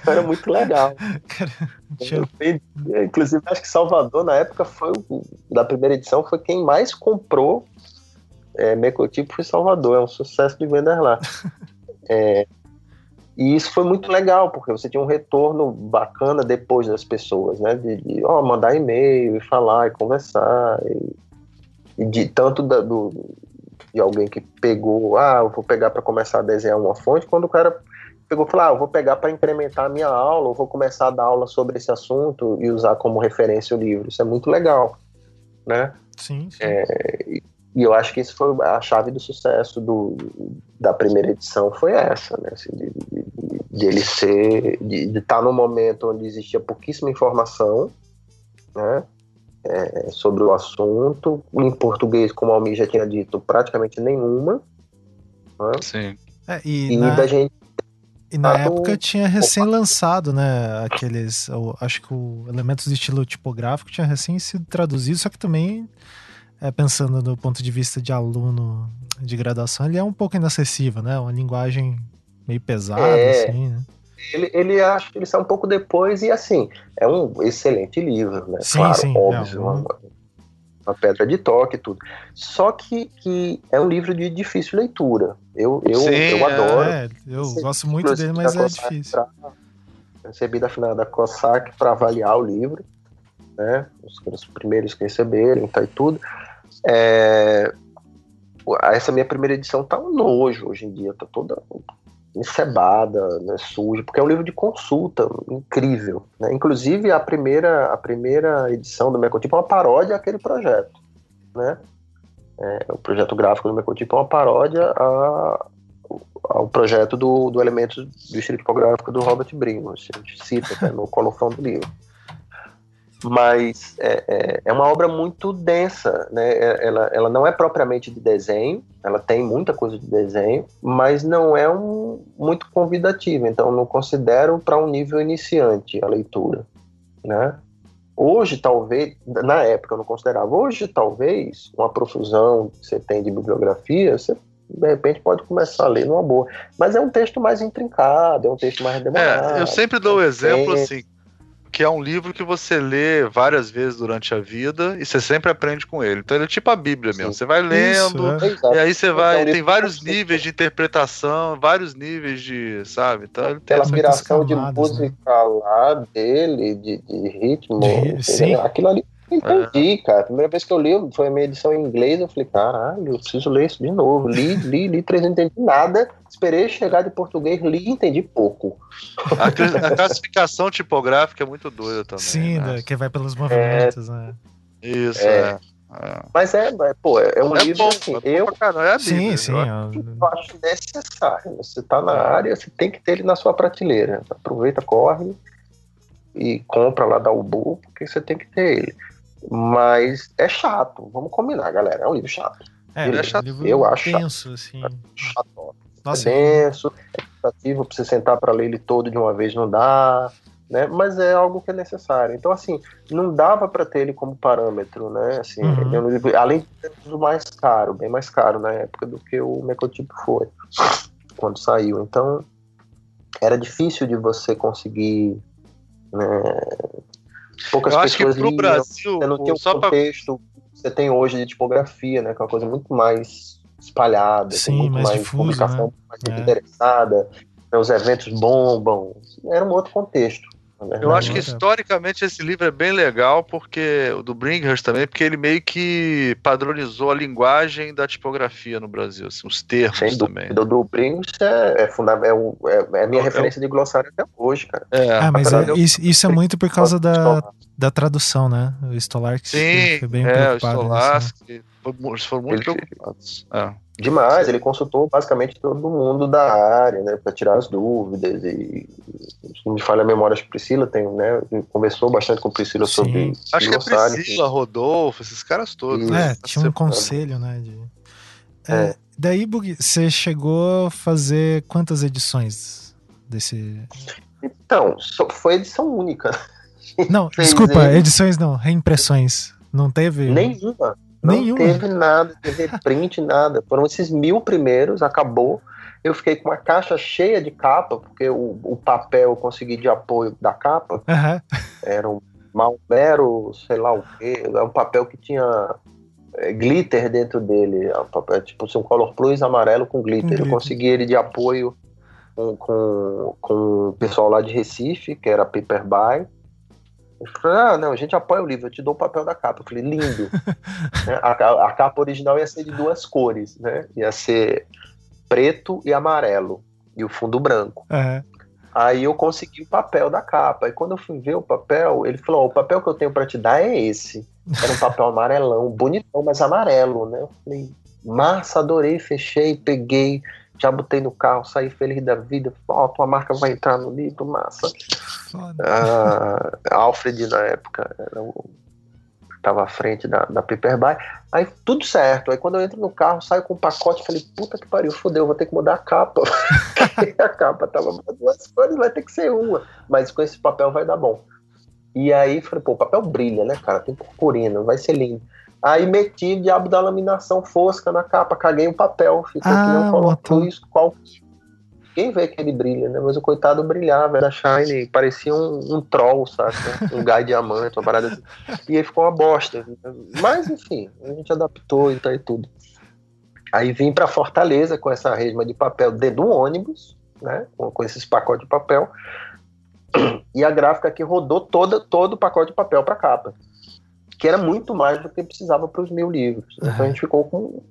Então era muito legal. Inclusive, acho que Salvador, na época, foi o, da primeira edição, foi quem mais comprou é, Mecotipo foi Salvador. É um sucesso de vendas lá. É, e isso foi muito legal, porque você tinha um retorno bacana depois das pessoas, né? De, de mandar e-mail e falar e conversar. E, e de tanto da, do, de alguém que pegou, ah, eu vou pegar para começar a desenhar uma fonte, quando o cara pegou e falou, ah, eu vou pegar para incrementar a minha aula, eu vou começar a dar aula sobre esse assunto e usar como referência o livro. Isso é muito legal, né? Sim, sim. É, e eu acho que isso foi a chave do sucesso do, da primeira edição foi essa, né? Assim, de, de, de, ele ser, de estar tá no momento onde existia pouquíssima informação, né? É, sobre o assunto, em português, como a Almir já tinha dito, praticamente nenhuma. Né? Sim. É, e, e na... da gente e na época tinha recém-lançado, né? Aqueles. Eu, acho que o Elementos de Estilo Tipográfico tinha recém sido traduzido, só que também é, pensando do ponto de vista de aluno de graduação, ele é um pouco inacessível, né? Uma linguagem meio pesada, é, assim, né? Ele, ele acho que ele sai um pouco depois e assim, é um excelente livro, né? Sim, claro, sim, óbvio, é, uma, uma, pedra de toque e tudo. Só que, que é um livro de difícil leitura. Eu, eu, sim, eu adoro. É, eu gosto muito dele, mas é difícil. Pra, recebi da final da COSAC para avaliar o livro, né? Os, os primeiros que receberam tá, e tudo. É, essa minha primeira edição tá um nojo hoje em dia, tá toda encebada, né, suja, porque é um livro de consulta incrível. Né? Inclusive, a primeira, a primeira edição do Mecotipo é uma paródia àquele projeto. Né? É, o projeto gráfico do Mecotipo é uma paródia a, ao projeto do, do elemento do estilo tipográfico do Robert Bringo, a gente cita né, no colofão do livro mas é, é, é, uma obra muito densa, né? É, ela, ela não é propriamente de desenho, ela tem muita coisa de desenho, mas não é um, muito convidativa, então não considero para um nível iniciante a leitura, né? Hoje, talvez, na época eu não considerava, hoje, talvez, uma profusão que você tem de bibliografia, você de repente pode começar a ler numa boa. Mas é um texto mais intrincado, é um texto mais demorado. É, eu sempre dou o exemplo assim, que é um livro que você lê várias vezes durante a vida e você sempre aprende com ele. Então ele é tipo a Bíblia mesmo. Sim. Você vai lendo Isso, é. e aí você vai. Então, tem vários níveis de interpretação, vários níveis de. Sabe? Então ele tem Aquela miração de música né? lá dele, de, de ritmo. De, sim. Aquilo ali entendi, é. cara. A primeira vez que eu li, foi a minha edição em inglês, eu falei, caralho, eu preciso ler isso de novo. Li, li, li, três, não entendi nada. Esperei chegar de português, li e entendi pouco. A, a, classificação tipográfica é muito doida também. Sim, né? que vai pelos movimentos, é, né? Isso, é. é. Mas é, pô, é um é livro bom, assim, é eu, é a Bíblia, sim, sim, eu acho necessário. Você tá na área, você tem que ter ele na sua prateleira. Aproveita, corre e compra lá da Ubu, porque você tem que ter ele. Mas é chato, vamos combinar, galera. É um livro chato. É, é chato. eu acho denso, assim. chato. Nossa, é denso, é cansativo pra você sentar para ler ele todo de uma vez, não dá. Né? Mas é algo que é necessário. Então, assim, não dava para ter ele como parâmetro, né? Assim, uhum. é um livro, além de ser o mais caro, bem mais caro na época do que o Mecotipo foi quando saiu. Então, era difícil de você conseguir né, poucas eu acho pessoas que pro liam, Brasil, você não tem o só contexto pra... que você tem hoje de tipografia, né? Que é uma coisa muito mais espalhada, Sim, muito mais, mais difuso, publicação né? mais é. interessada, né? os eventos bombam. Era um outro contexto. Eu acho que historicamente esse livro é bem legal, porque o do Brinkhurst também, porque ele meio que padronizou a linguagem da tipografia no Brasil, assim, os termos Sem também. O do Brinkhurst é, é, é, é, minha referência de glossário até hoje, cara. É, ah, mas é, isso, isso, é muito por causa da, da tradução, né? O Stolark foi bem é, preocupado. O Stolark, né? eles foram muito ele, preocupados. É. Demais, ele consultou basicamente todo mundo da área, né, para tirar as dúvidas e se não me falha a memória, acho que Priscila tem, né, conversou bastante com Priscila Sim. sobre Acho que é Priscila, Rodolfo, esses caras todos. É, né? tinha um conselho, né, de... É, é. Daí, Bug, você chegou a fazer quantas edições desse... Então, foi edição única. Não, desculpa, edições não, reimpressões. Não teve? Nenhuma. Não Nenhuma. teve nada, teve print, nada. Foram esses mil primeiros, acabou. Eu fiquei com uma caixa cheia de capa, porque o, o papel eu consegui de apoio da capa. Uhum. Era um Malbero, sei lá o quê. É um papel que tinha é, glitter dentro dele. É papel, tipo assim, um color plus amarelo com glitter. glitter. Eu consegui ele de apoio com, com, com o pessoal lá de Recife, que era Paper By. Ele falou, ah, não, a gente apoia o livro, eu te dou o papel da capa. Eu falei, lindo. Né, a, a, capa original ia ser de duas cores, né? Ia ser preto e amarelo, e o fundo branco. Uhum. Aí eu consegui o papel da capa. E quando eu fui ver o papel, ele falou: oh, o papel que eu tenho para te dar é esse. Era um papel amarelão, bonitão, mas amarelo, né? Eu falei, massa, adorei, fechei, peguei, já botei no carro, saí feliz da vida. Ó, oh, tua marca vai entrar no livro, massa. Ah, Alfred, na época, era o estava à frente da, da Paperby. Aí tudo certo. Aí quando eu entro no carro, saio com um pacote, falei, puta que pariu, fodeu, vou ter que mudar a capa. a capa tava duas cores, vai ter que ser uma. Mas com esse papel vai dar bom. E aí falei, pô, o papel brilha, né, cara? Tem purpurina, vai ser lindo. Aí meti o diabo da laminação fosca na capa, caguei o papel, ficou ah, que não colocou isso, qual Quem vê que ele brilha, né? Mas o coitado brilhava, era shine, parecia um, um troll, sabe? Um gai diamante, uma parada assim. E aí ficou uma bosta. Mas, enfim, a gente adaptou e tá e tudo. Aí vim para Fortaleza com essa resma de papel dentro do ônibus, né? Com, com esses pacotes de papel. E a gráfica que rodou toda, todo o pacote de papel para capa que era muito mais do que precisava para os mil livros. Uhum. Então a gente ficou com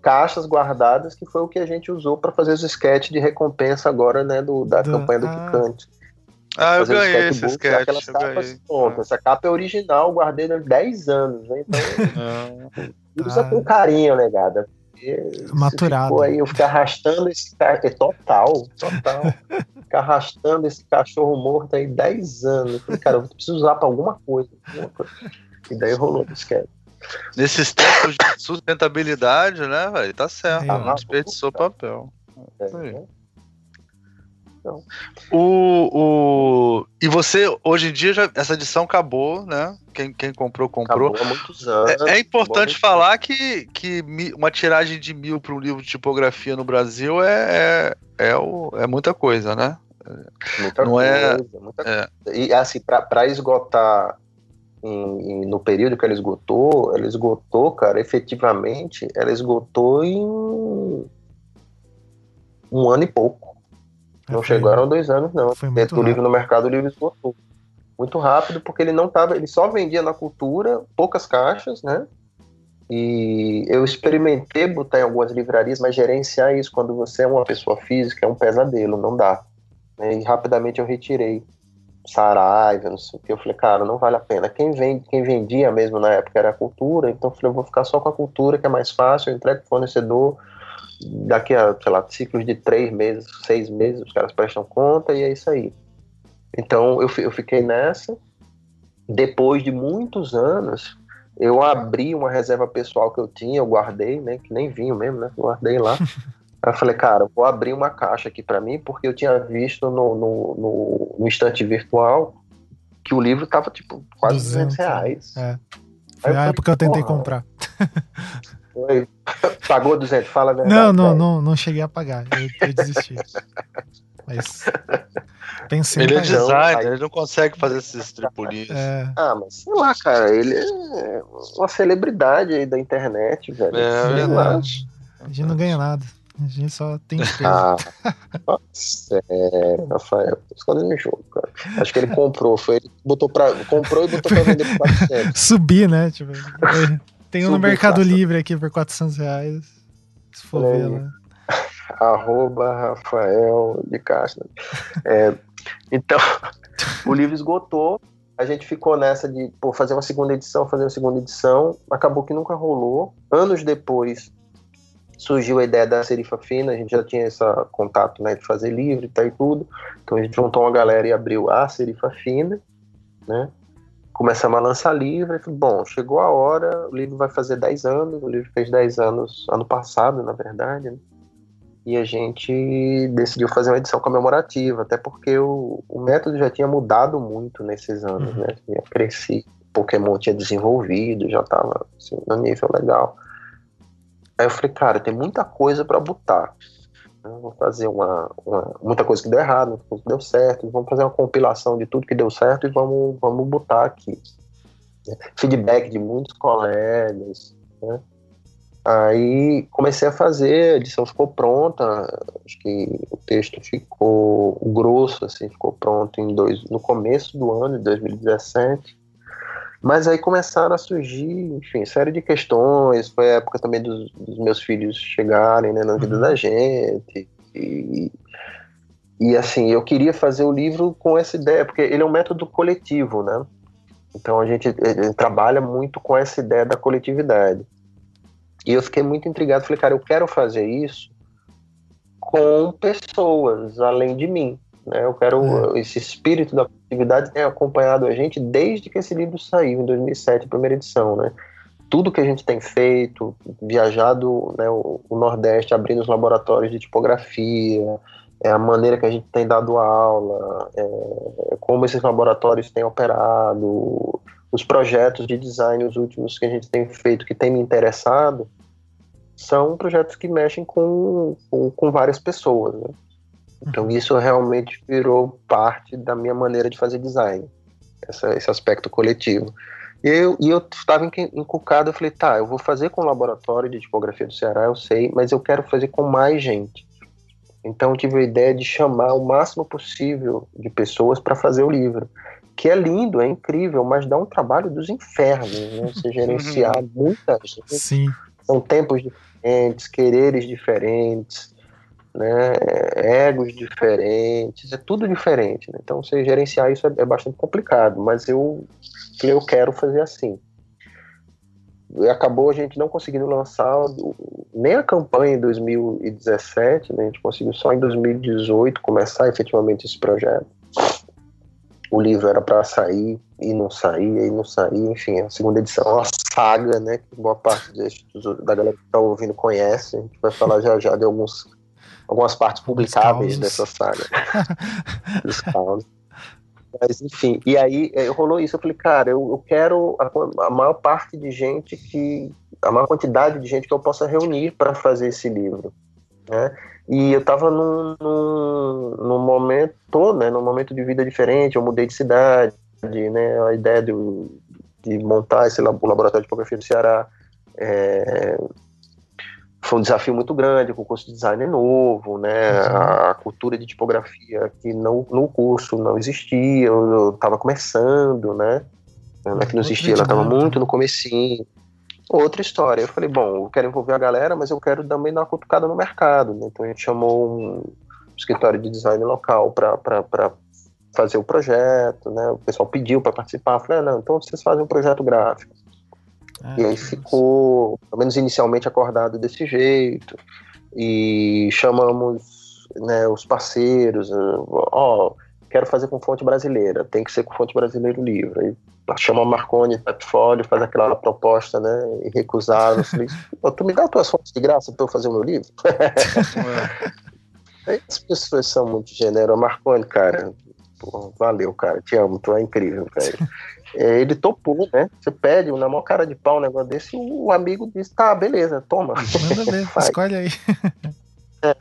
caixas guardadas, que foi o que a gente usou para fazer os sketches de recompensa agora, né, do, da do... campanha do ah. Picante. Ah, eu ganhei esse sketch. Aquelas capas prontas. Essa capa é original, guardei durante 10 anos, né? Então, usa ah. com carinho, negada. Né, Maturado. Aí, eu fiquei arrastando esse cara, é total, total. ficar arrastando esse cachorro morto aí 10 anos. Eu falei, cara, eu preciso usar para alguma coisa. Alguma coisa. E daí rolou o esquema. Nesses tempos de sustentabilidade, né, velho? Tá certo. Ah, não desperdiçou papel. É, é. Então. O, o... E você, hoje em dia, já, essa edição acabou, né? Quem, quem comprou, comprou. Acabou há muitos anos. É, é importante falar que, que uma tiragem de mil para um livro de tipografia no Brasil é, é, é, o, é muita coisa, né? Muita Não é coisa, é, muita é. Coisa. E assim, para esgotar em, em, no período que ela esgotou, ela esgotou, cara, efetivamente, ela esgotou em um ano e pouco. Não okay. chegaram a dois anos, não. Foi muito o livro no mercado, o livro esgotou. Muito rápido, porque ele não tava. Ele só vendia na cultura poucas caixas, né? E eu experimentei botar em algumas livrarias, mas gerenciar isso quando você é uma pessoa física é um pesadelo, não dá. E rapidamente eu retirei. Saraiva, não sei o que. Eu falei, cara, não vale a pena. Quem, vende, quem vendia mesmo na época era a cultura, então eu falei, eu vou ficar só com a cultura, que é mais fácil, eu entrego fornecedor, daqui a, sei lá, ciclos de três meses, seis meses, os caras prestam conta e é isso aí. Então eu, eu fiquei nessa. Depois de muitos anos, eu abri uma reserva pessoal que eu tinha, eu guardei, né? Que nem vinho mesmo, né? Guardei lá. Aí eu falei, cara, vou abrir uma caixa aqui para mim, porque eu tinha visto no, no, no, no instante virtual que o livro tava, tipo, quase 200, 200 reais. É. Foi a época que eu tentei comprar. Foi. Pagou 200, fala a verdade. Não, não, não, não cheguei a pagar. Eu, eu desisti. Mas pensei Ele é designer, ele não consegue fazer esses tripulinhos. É. Ah, mas sei lá, cara, ele é uma celebridade aí da internet, velho. É, é verdade. A gente não ganha nada. A gente só tem Ah, sério, Rafael. Escolhe no jogo, cara. Acho que ele comprou, foi ele botou para comprou e botou para vender por 400. Subir, né? Tipo, tem um no Mercado Livre aqui por 400 reais. Se for é. ver lá. Arroba Rafael de Castro. É, então, o livro esgotou. A gente ficou nessa de pô, fazer uma segunda edição, fazer uma segunda edição. Acabou que nunca rolou. Anos depois, surgiu a ideia da Serifa Fina, a gente já tinha esse contato né, de fazer livro e tal e tudo. Então a gente juntou uma galera e abriu a Serifa Fina, né? Começamos a lançar livro e falei, bom, chegou a hora, o livro vai fazer 10 anos, o livro fez 10 anos ano passado, na verdade, né? E a gente decidiu fazer uma edição comemorativa, até porque o, o método já tinha mudado muito nesses anos, uhum. né? Crescido, Pokémon tinha desenvolvido, já estava assim, no nível legal. Aí eu falei, cara, tem muita coisa para botar. vou fazer uma, uma, muita coisa que deu errado, muita coisa que deu certo. Vamos fazer uma compilação de tudo que deu certo e vamos, vamos botar aqui. Feedback de muitos colegas. Né? Aí comecei a fazer, a edição ficou pronta. Acho que o texto ficou grosso, assim, ficou pronto em dois, no começo do ano de 2017. Mas aí começaram a surgir, enfim, série de questões. Foi a época também dos, dos meus filhos chegarem né, na vida uhum. da gente. E, e assim, eu queria fazer o livro com essa ideia, porque ele é um método coletivo, né? Então a gente trabalha muito com essa ideia da coletividade. E eu fiquei muito intrigado, falei, cara, eu quero fazer isso com pessoas além de mim. Né? Eu quero é. esse espírito da atividade tem acompanhado a gente desde que esse livro saiu em 2007, a primeira edição, né? Tudo que a gente tem feito, viajado né, o, o Nordeste, abrindo os laboratórios de tipografia, é a maneira que a gente tem dado aula, é, como esses laboratórios têm operado, os projetos de design, os últimos que a gente tem feito, que tem me interessado, são projetos que mexem com, com, com várias pessoas. Né? Então isso realmente virou parte da minha maneira de fazer design, essa, esse aspecto coletivo. E eu e eu estava encucado, eu falei, tá, eu vou fazer com o laboratório de tipografia do Ceará, eu sei, mas eu quero fazer com mais gente. Então eu tive a ideia de chamar o máximo possível de pessoas para fazer o livro, que é lindo, é incrível, mas dá um trabalho dos infernos, né? Você gerenciar muita gente. Sim. São tempos diferentes, quereres diferentes, né, egos diferentes, é tudo diferente. Né? Então, você gerenciar isso é, é, bastante complicado, mas eu, eu quero fazer assim. Acabou a gente não conseguindo lançar nem a campanha em 2017, né? a gente conseguiu só em 2018 começar efetivamente esse projeto. O livro era para sair e não saía, e não saía, enfim, a segunda edição é uma saga, né? Que boa parte da galera que está ouvindo conhece. A gente vai falar já já de alguns algumas partes publicáveis dessa saga. Dos Mas, enfim, e aí é, rolou isso. Eu falei, cara, eu, eu quero a, a, maior parte de gente que. a maior quantidade de gente que eu possa reunir para fazer esse livro. Né? E eu estava num, num, num, momento, né, num momento de vida diferente, eu mudei de cidade, né, a ideia de, de montar esse laboratório de tipografia do Ceará é, foi um desafio muito grande, o curso de design é novo, né? Uhum. A, cultura de tipografia que não, no curso não existia, eu estava começando, né? Não é que não existia, ela estava muito no comecinho. Outra história. Eu falei, bom, eu quero envolver a galera, mas eu quero também dar uma cutucada no mercado. Né? Então a gente chamou um escritório de design local para fazer o projeto, né? O pessoal pediu para participar. Eu falei, ah, não, então vocês fazem um projeto gráfico. Ah, e aí ficou, pelo menos inicialmente, acordado desse jeito. E chamamos né, os parceiros, ó, oh, quero fazer com fonte brasileira, tem que ser com fonte brasileira o livro. Aí chama Marconi, Tapfolio, faz aquela proposta, né, irrecusável. Falei, tu me dá tuas fontes de graça para eu fazer o meu livro? É. As pessoas são muito generosas. Marconi, cara, pô, valeu, cara, te amo, tu é incrível, velho. É, ele topou, né? Você pede, na maior cara de pau um negócio desse, o amigo diz, tá, beleza, toma. Manda ver, escolhe aí. é,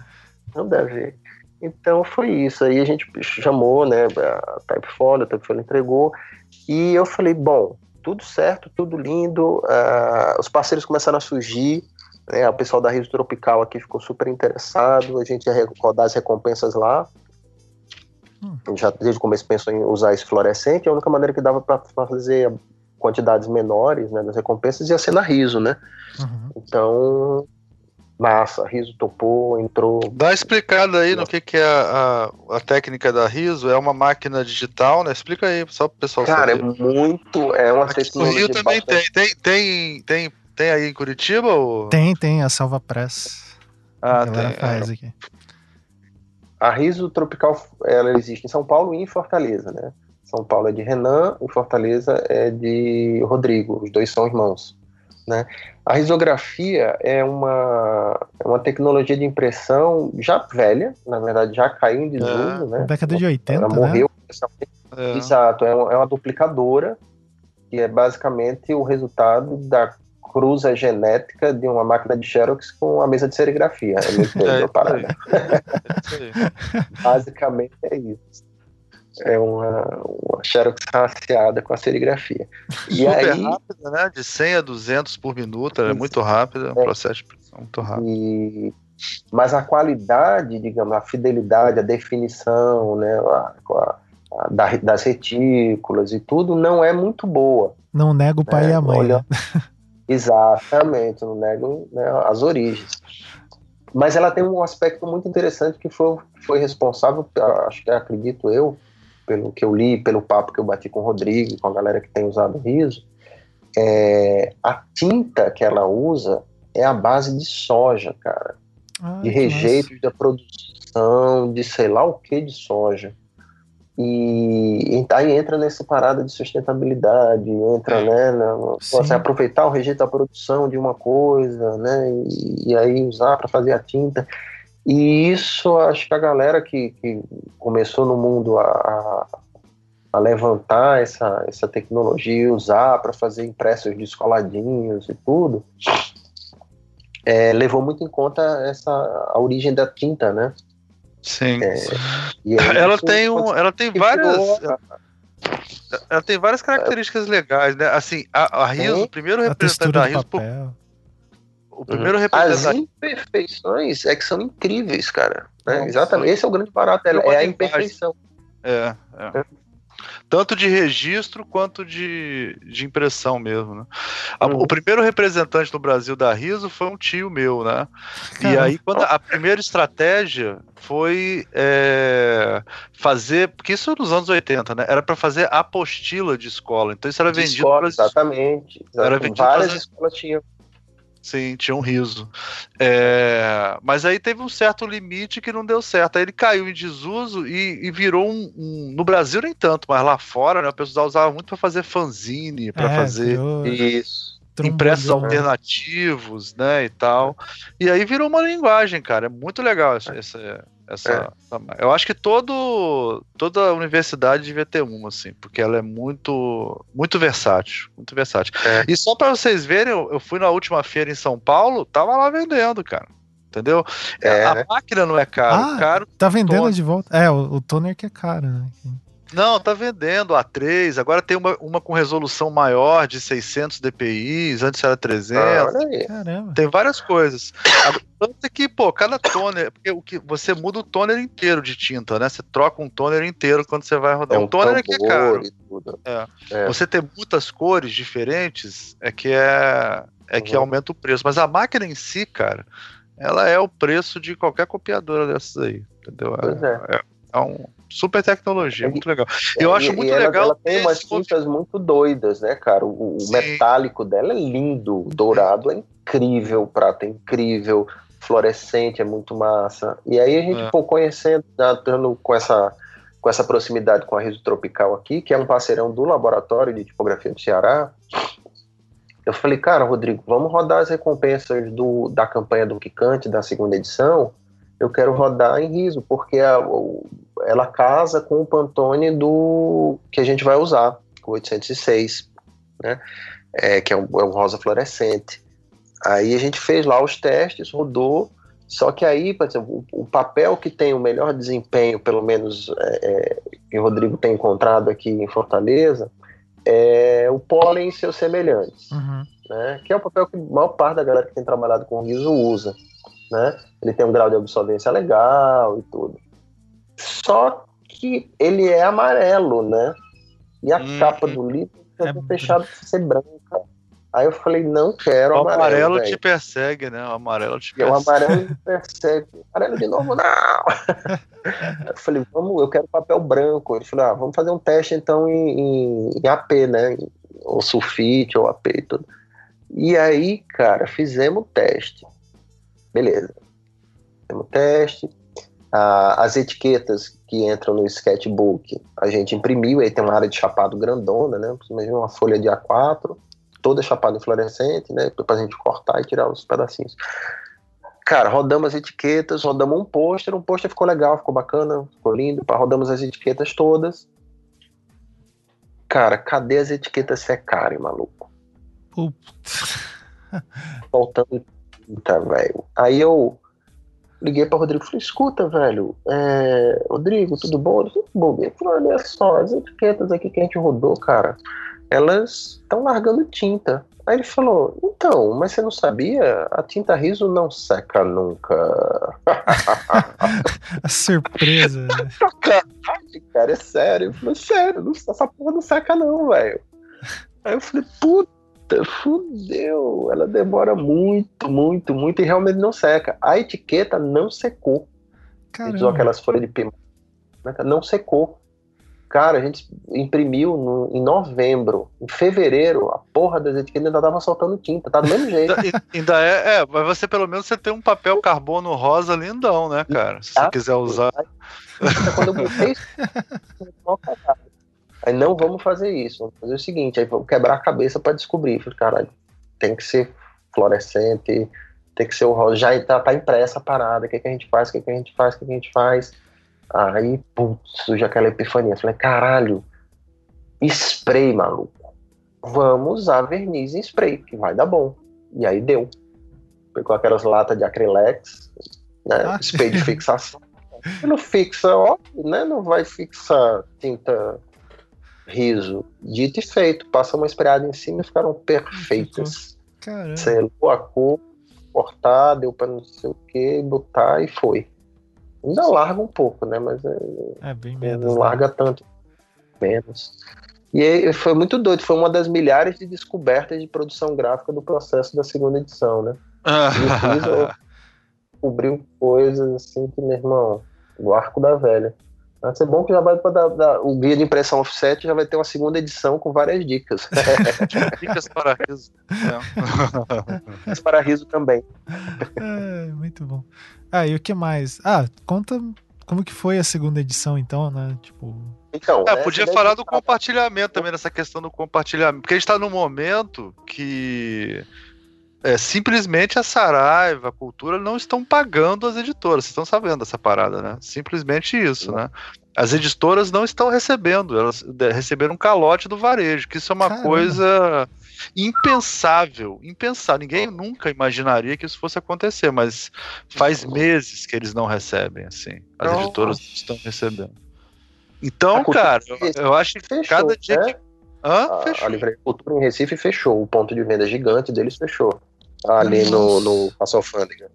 não deve. Então foi isso. Aí a gente chamou, né, a Typefolio, a Typefolio entregou, e eu falei, bom, tudo certo, tudo lindo, uh, os parceiros começaram a surgir, né, o pessoal da Riso Tropical aqui ficou super interessado, a gente ia rodar as recompensas lá. Já desde o começo pensou em usar esse fluorescente, a única maneira que dava para fazer quantidades menores né, das recompensas ia ser na riso, né? Uhum. Então, massa, Riso topou, entrou. Dá uma explicada aí no que, que é a, a, a, técnica da Riso. É uma máquina digital, né? Explica aí, só para o pessoal Cara, saber. é muito. É uma Aqui No Rio também tem. Tem, tem, tem. Tem aí em Curitiba? Ou... Tem, tem, a Salva Press. Ah, a tem. Faz é. aqui. A Riso Tropical ela existe em São Paulo e em Fortaleza, né? São Paulo é de Renan e Fortaleza é de Rodrigo, os dois são irmãos. Né? A risografia é uma, é uma tecnologia de impressão já velha, na verdade já caiu em desuso. É. Né? década de 80, Ela morreu. Né? É. Exato, é uma, é uma duplicadora que é basicamente o resultado da cruza genética de uma máquina de Xerox com a mesa de serigrafia. É muito é, parada. É Basicamente é isso. É uma, uma Xerox raciada com a serigrafia. E Super aí, rápida, né? De 100 a 200 por minuto, é muito rápida, é um é. processo de pressão muito rápido. E, mas a qualidade, digamos, a fidelidade, a definição, né? A, a, a, das retículas e tudo não é muito boa. Não nego o pai né? e a mãe. Olha, né? Exatamente, não nego né, as origens. Mas ela tem um aspecto muito interessante que foi, foi responsável, acho que acredito eu, pelo que eu li, pelo papo que eu bati com o Rodrigo, com a galera que tem usado riso, é, a tinta que ela usa é a base de soja, cara. Ah, de rejeitos da produção, de sei lá o que de soja. E, aí entra nessa parada de sustentabilidade, entra, é. né, na, você aproveitar o rejeito da produção de uma coisa, né, e, e aí usar para fazer a tinta. E isso acho que a galera que, que começou no mundo a, a levantar essa, essa tecnologia usar para fazer impressos descoladinhos e tudo, é, levou muito em conta essa a origem da tinta, né? Sim. É, ela tem um, ela tem várias, ela tem várias características legais, né? Assim, a, a Riso, o primeiro representante da Riso, o primeiro uhum. representante. As imperfeições é que são incríveis, cara. Né? Exatamente. Esse é o grande barato dela, é a imperfeição. É, é. Tanto de registro quanto de, de impressão mesmo, né? Uhum. O primeiro representante no Brasil da Riso foi um tio meu, né? Caramba. E aí, quando a primeira estratégia foi é, fazer, porque isso nos anos 80, né? Era para fazer apostila de escola. Então isso era vendido. Escola, exatamente, exatamente. Era vendido Várias escolas tinham. Sim, tinha um riso. É, mas aí teve um certo limite que não deu certo. Aí ele caiu em desuso e, e virou um, um, No Brasil nem tanto, mas lá fora, né? O pessoal usava muito para fazer fanzine, para é, fazer isso. Impressos alternativos, né? E tal. E aí virou uma linguagem, cara. É muito legal essa, essa essa, é. Eu acho que todo, toda universidade devia ter uma, assim, porque ela é muito, muito versátil, muito versátil. É. E só para vocês verem, eu, eu, fui na última feira em São Paulo, tava lá vendendo, cara. Entendeu? É. A máquina não é caro, ah, caro. Tá vendendo de volta. É, o, o toner que é caro, né? Não, tá vendendo a 3. Agora tem uma, uma com resolução maior de 600 dpi, antes era 300. Ah, tem várias coisas. Tanto é que, pô, cada toner, porque o que você muda o toner inteiro de tinta, né? Você troca um toner inteiro quando você vai rodar. É um o toner é que é caro. É. É. Você ter muitas cores diferentes é que é é uhum. que aumenta o preço, mas a máquina em si, cara, ela é o preço de qualquer copiadora dessas aí, entendeu? Pois é. é, é um super tecnologia, muito legal. Eu acho muito ela, legal. Ela tem umas tintas muito doidas, né, cara? O, o metálico dela é lindo, o dourado é incrível, o prato é incrível, fluorescente é muito massa. E aí a gente, é. pô, conhecendo, dando com essa com essa proximidade com a Riso Tropical aqui, que é um parceirão do laboratório de tipografia do Ceará, eu falei, cara, Rodrigo, vamos rodar as recompensas do, da campanha do Quicante, da segunda edição, eu quero rodar em riso, porque a, ela casa com o Pantone do que a gente vai usar, o 806, né? É, que é um, é um rosa fluorescente. Aí a gente fez lá os testes, rodou, só que aí, por exemplo, o, papel que tem o melhor desempenho, pelo menos é, é, que o Rodrigo tem encontrado aqui em Fortaleza, é o pólen e seus semelhantes, uhum. né? que é o papel que a maior parte da galera que tem trabalhado com riso usa né? Ele tem um grau de absorvência legal e tudo. Só que ele é amarelo, né? E a Hum. capa do livro já É tinha fechado pra ser branca. Aí eu falei, não quero O amarelo. amarelo velho. te persegue, né? O amarelo te E o persegue. amarelo me persegue. Amarelo de novo, não! eu falei, vamos, eu quero papel branco. Ele falou, ah, vamos fazer um teste então em, em- em AP, né? Ou sulfite, ou AP e tudo. E aí, cara, fizemos o teste. Beleza. Fizemos o teste. As etiquetas que entram no sketchbook, a gente imprimiu, aí tem uma área de chapado grandona, né? Imagina uma folha de A4, toda chapada em fluorescente, né? Pra gente cortar e tirar os pedacinhos. Cara, rodamos as etiquetas, rodamos um pôster, um pôster ficou legal, ficou bacana, ficou lindo, rodamos as etiquetas todas. Cara, cadê as etiquetas secarem, maluco? Putz. Faltando tinta, velho. Aí eu liguei pra Rodrigo e falei, escuta, velho, é... Rodrigo, tudo bom? Ele tudo bom. Ele falou, olha só, as etiquetas aqui que a gente rodou, cara, elas estão largando tinta. Aí ele falou, então, mas você não sabia? A tinta riso não seca nunca. A surpresa. né? Sacanagem, cara, é sério. Eu falei, sério, essa porra não seca não, velho. Aí eu falei, puta, fudeu. Ela demora muito, muito, muito e realmente não seca. A etiqueta não secou. A gente usou Caramba. aquelas folhas de pimenta, não secou. Cara, a gente imprimiu no- em novembro. Em fevereiro, a porra das etiquetas ainda tava soltando tinta. Tá do mesmo jeito. Ainda- é, é, mas você pelo menos você tem um papel carbono rosa lindão, né, cara? Se você quiser usar. Quando eu botei não vamos fazer isso, vamos fazer o seguinte, aí vamos quebrar a cabeça pra descobrir. Falei, caralho, tem que ser fluorescente, tem que ser o rosa, já tá, tá impressa a parada, o que, que a gente faz, o que, que a gente faz, o que, que a gente faz. Aí, putz, surge aquela epifania. Falei, caralho, spray, maluco. Vamos usar verniz em spray, que vai dar bom. E aí deu. Pegou aquelas latas de acrylex, né? Ah. Spray de fixação. Não fixa, óbvio, né? Não vai fixar tinta riso. Dito e feito. Passa uma espraiada em cima e ficaram perfeitas. Caramba. Selou a cor, cortar, deu pra não sei o que, botar e foi. Ainda larga um pouco, né? Mas é, É bem menos. não né? larga tanto. Menos. E aí foi muito doido. Foi uma das milhares de descobertas de produção gráfica do processo da segunda edição, né? Descobriu coisas assim que, meu irmão, o arco da velha. Vai ser bom que já vai para dar, dar- o guia de impressão offset já vai ter uma segunda edição com várias dicas. Dicas para riso. É. Mas para riso também. É, muito bom. Ah, e o que mais? Ah, conta como que foi a segunda edição, então, né? Tipo. Então, É, né, podia falar do compartilhamento também, nessa questão do compartilhamento. Porque a gente está num momento que é, simplesmente a Saraiva, a Cultura, não estão pagando as editoras. Vocês estão sabendo dessa parada, né? Simplesmente isso, né? As editoras não estão recebendo, elas receberam um calote do varejo, que isso é uma Caramba. coisa impensável, impensável. Ninguém nunca imaginaria que isso fosse acontecer, mas faz meses que eles não recebem, assim. As editoras estão recebendo. Então, cara, eu, eu acho que Fechou, cada dia né? que. Hã? A, Fechou. a Livraria Cultura em Recife fechou. O ponto de venda gigante deles fechou. Ali no, no Passo Alfândega.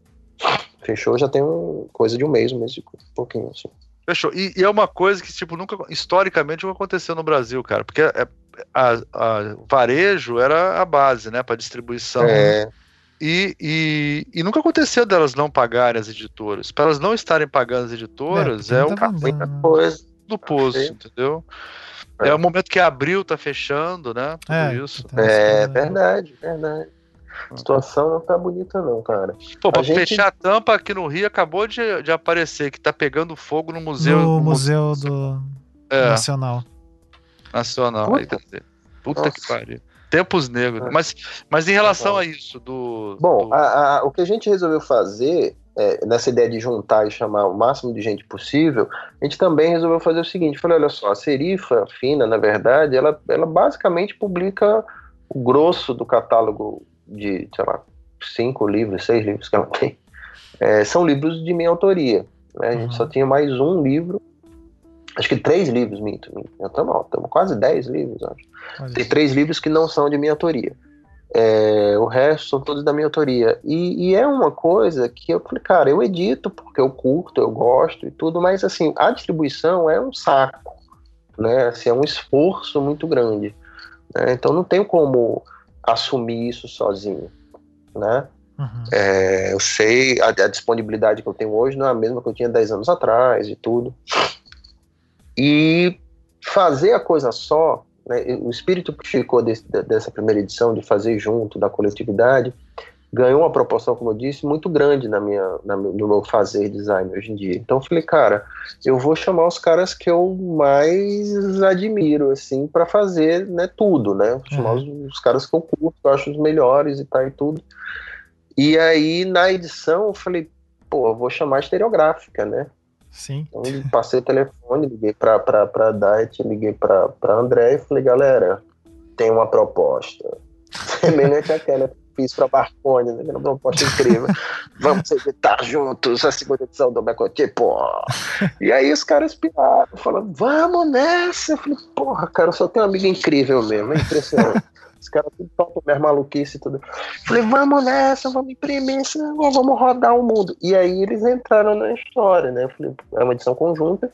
Fechou já tem um, coisa de um mês, um mês e um pouquinho. Assim. Fechou. E, e é uma coisa que, tipo, nunca, historicamente, nunca aconteceu no Brasil, cara. Porque é- a, a- varejo era a base, né, para distribuição. É, E, e, e nunca aconteceu delas não pagarem as editoras. Para elas não estarem pagando as editoras, é, tá fundo vendendo, né? coisa. do poço, entendeu? É. É. o momento que abril tá fechando, né? Tudo É, isso. umas É coisas- verdade, verdade. A situação não tá bonita, não, cara. Pô, pra A gente- fechar a tampa aqui no Rio, acabou de, de aparecer que tá pegando fogo no museu. No no Museu do É, Nacional. Nacional. Puta. Aí, quer dizer, Puta que pariu. Tempos negros. É. Mas, mas em relação bom. a isso, do. Bom, do- a- a- o que a gente resolveu fazer, é, nessa ideia de juntar e chamar o máximo de gente possível, a gente também resolveu fazer o seguinte: falei, olha só, a Serifa Fina, na verdade, ela, ela basicamente publica o grosso do catálogo de, sei lá, cinco livros, seis livros que ela tem. É, são livros de minha autoria. Né? A gente Uhum. só tinha mais um livro. Acho que três livros, minto. minto. Estamos quase dez livros, acho. Olha Tem isso. três livros que não são de minha autoria. É, o resto são todos da minha autoria. E, e, é uma coisa que eu falei, cara, eu edito porque eu curto, eu gosto e tudo, mas assim, a distribuição é um saco, né? Assim, é um esforço muito grande. Né? Então não tenho como assumir isso sozinho, né? Uhum. É, eu sei, a, a, disponibilidade que eu tenho hoje não é a mesma que eu tinha 10 anos atrás e tudo. E fazer a coisa só né, o espírito que ficou desse, dessa primeira edição, de fazer junto, da coletividade, ganhou uma proporção, como eu disse, muito grande na minha, na, no meu fazer design hoje em dia. Então eu falei, cara, eu vou chamar os caras que eu mais admiro, assim, para fazer né, tudo, né? Vou chamar uhum. os, os, caras que eu curto, que eu acho os melhores e tal e tudo. E aí, na edição, eu falei, pô, eu vou chamar a estereográfica, né? Sim. Então, passei o telefone, liguei pra, pra, pra Diet, liguei pra, pra André e falei, galera, tem uma proposta. Semelhante àquela que fiz pra Marconi, né? Uma proposta incrível. Vamos editar juntos a segunda edição do Becote, pô. E aí os caras piraram, falando, vamos nessa. Eu falei, porra, cara, eu só tenho um amigo incrível mesmo, é impressionante. Os caras tudo topam minhas maluquice e tudo. Falei, vamos nessa, vamos imprimir, senão vamos rodar o mundo. E aí eles entraram na história, né? falei, é uma edição conjunta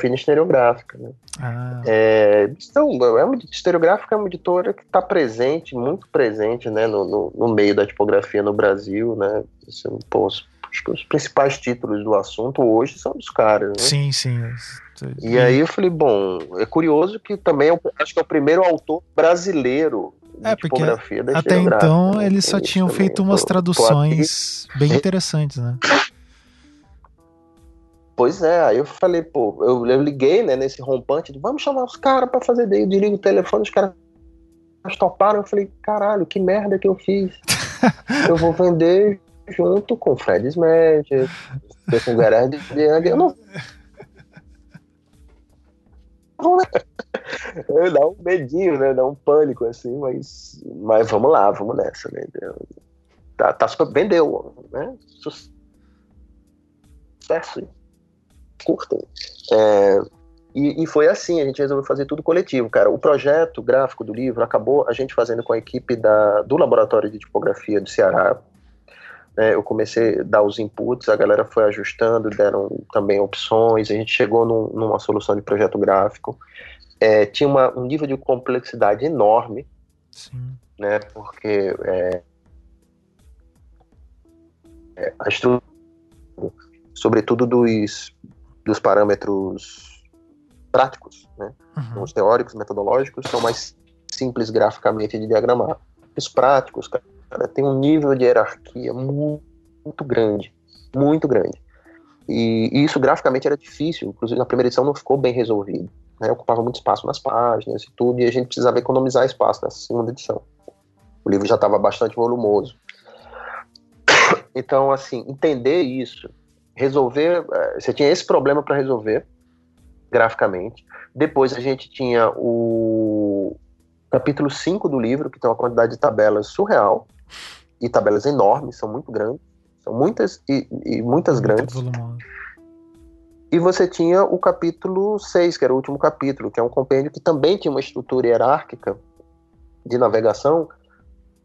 fina estereográfica, né? Ah. É, então, é uma estereográfica é uma editora que está presente, muito presente, né, no, no, no, meio da tipografia no Brasil, né? Assim, pô, os, os, principais títulos do assunto hoje são dos caras, né? Sim, sim. E aí eu falei, bom, é curioso que também é, acho que é o primeiro autor brasileiro é, porque até então né? eles só tinham feito umas traduções bem interessantes, né? Pois é, aí eu falei, pô, eu, eu liguei, né, nesse rompante, de, vamos chamar os caras pra fazer daí, eu desligo o telefone, os caras toparam, eu falei, caralho, que merda que eu fiz. eu vou vender junto com Fred Smash, com o Gerard Young, eu não dá um medinho, né? Dá um pânico, assim, mas, mas vamos lá, vamos nessa, né? Tá, tá vendeu, né? Sucesso. Curtem. É, e, e, foi assim, a gente resolveu fazer tudo coletivo, cara. O projeto gráfico do livro acabou a gente fazendo com a equipe da, do Laboratório de Tipografia do Ceará, né, eu comecei a dar os inputs, a galera foi ajustando, deram também opções, a gente chegou num, numa solução de projeto gráfico. É, tinha uma, um nível de complexidade enorme, Sim. né, porque é, é, a estrutura, sobretudo dos, dos parâmetros práticos, né, uhum. os teóricos, metodológicos, são mais simples graficamente de diagramar. Os práticos, cara, tem um nível de hierarquia muito, muito grande, muito grande. E, e, isso graficamente era difícil, inclusive na primeira edição não ficou bem resolvido. Né? Ocupava muito espaço nas páginas e tudo, e a gente precisava economizar espaço nessa segunda edição. O livro já estava bastante volumoso. Então, assim, entender isso, resolver. Eh, você tinha esse problema para resolver graficamente. Depois a gente tinha o capítulo 5 do livro, que tem uma quantidade de tabelas surreal e tabelas enormes, são muito grandes, são muitas e, e muitas grandes. E você tinha o capítulo 6, que era o último capítulo, que é um compêndio que também tinha uma estrutura hierárquica de navegação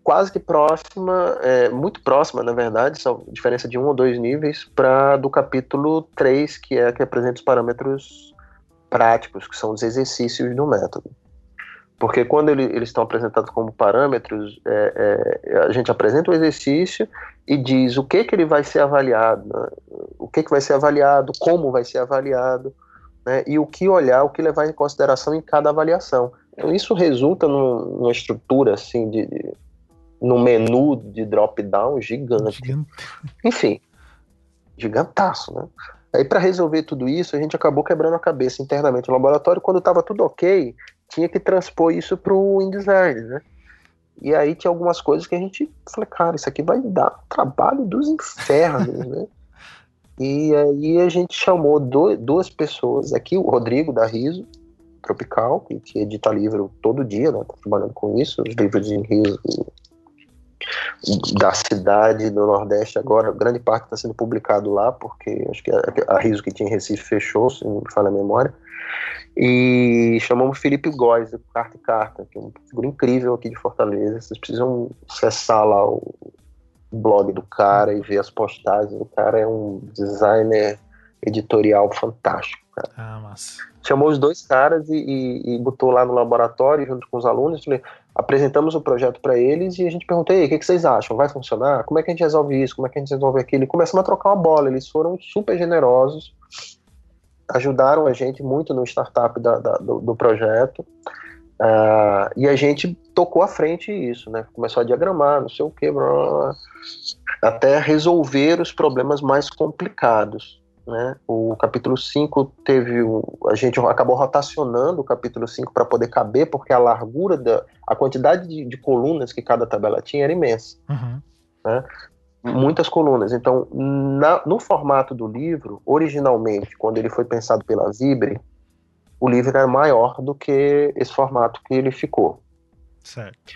quase que próxima, é, muito próxima, na verdade, só diferença de um ou dois níveis, para do capítulo 3, que é que apresenta os parâmetros práticos, que são os exercícios do método. Porque quando ele, eles estão apresentados como parâmetros, é, é, a gente apresenta o exercício e diz o que, que ele vai ser avaliado, né? o que, que vai ser avaliado, como vai ser avaliado, né? e o que olhar, o que levar em consideração em cada avaliação. Então, isso resulta num, numa estrutura, assim, de, de num menu de drop-down gigante. gigante. Enfim, gigantaço, né? Aí, para resolver tudo isso, a gente acabou quebrando a cabeça internamente no laboratório. Quando estava tudo ok, tinha que transpor isso para o InDesign, né? E aí tinha algumas coisas que a gente falou, cara, isso aqui vai dar trabalho dos infernos, né? E aí a gente chamou do, duas pessoas aqui, o Rodrigo da Riso Tropical, que, que edita livro todo dia, né? Tá trabalhando com isso, os livros em riso da cidade do Nordeste agora, grande parte está sendo publicado lá, porque acho que a, a Riso que tinha em Recife fechou, se não me falha a memória. E chamamos Felipe Góes, do Carta e Carta, que é uma figura incrível aqui de Fortaleza. Vocês precisam acessar lá o blog do cara e ver as postagens. O cara é um designer editorial fantástico. Cara. Ah, massa. Chamou os dois caras e, e, e, botou lá no laboratório junto com os alunos. Falei, apresentamos o projeto para eles e a gente perguntou: o que, que vocês acham? Vai funcionar? Como é que a gente resolve isso? Como é que a gente resolve aquilo? E começamos a trocar uma bola. Eles foram super generosos, ajudaram a gente muito no startup da, da, do, do, projeto. Uh, e a gente tocou à frente isso, né? Começou a diagramar, não sei o que, até resolver os problemas mais complicados. Né? O capítulo 5 teve. O, a gente acabou rotacionando o capítulo 5 para poder caber, porque a largura da. a quantidade de, de, colunas que cada tabela tinha era imensa. Uhum. Né? Muitas colunas. Então, na, no formato do livro, originalmente, quando ele foi pensado pela Zibre, o livro era maior do que esse formato que ele ficou. Certo.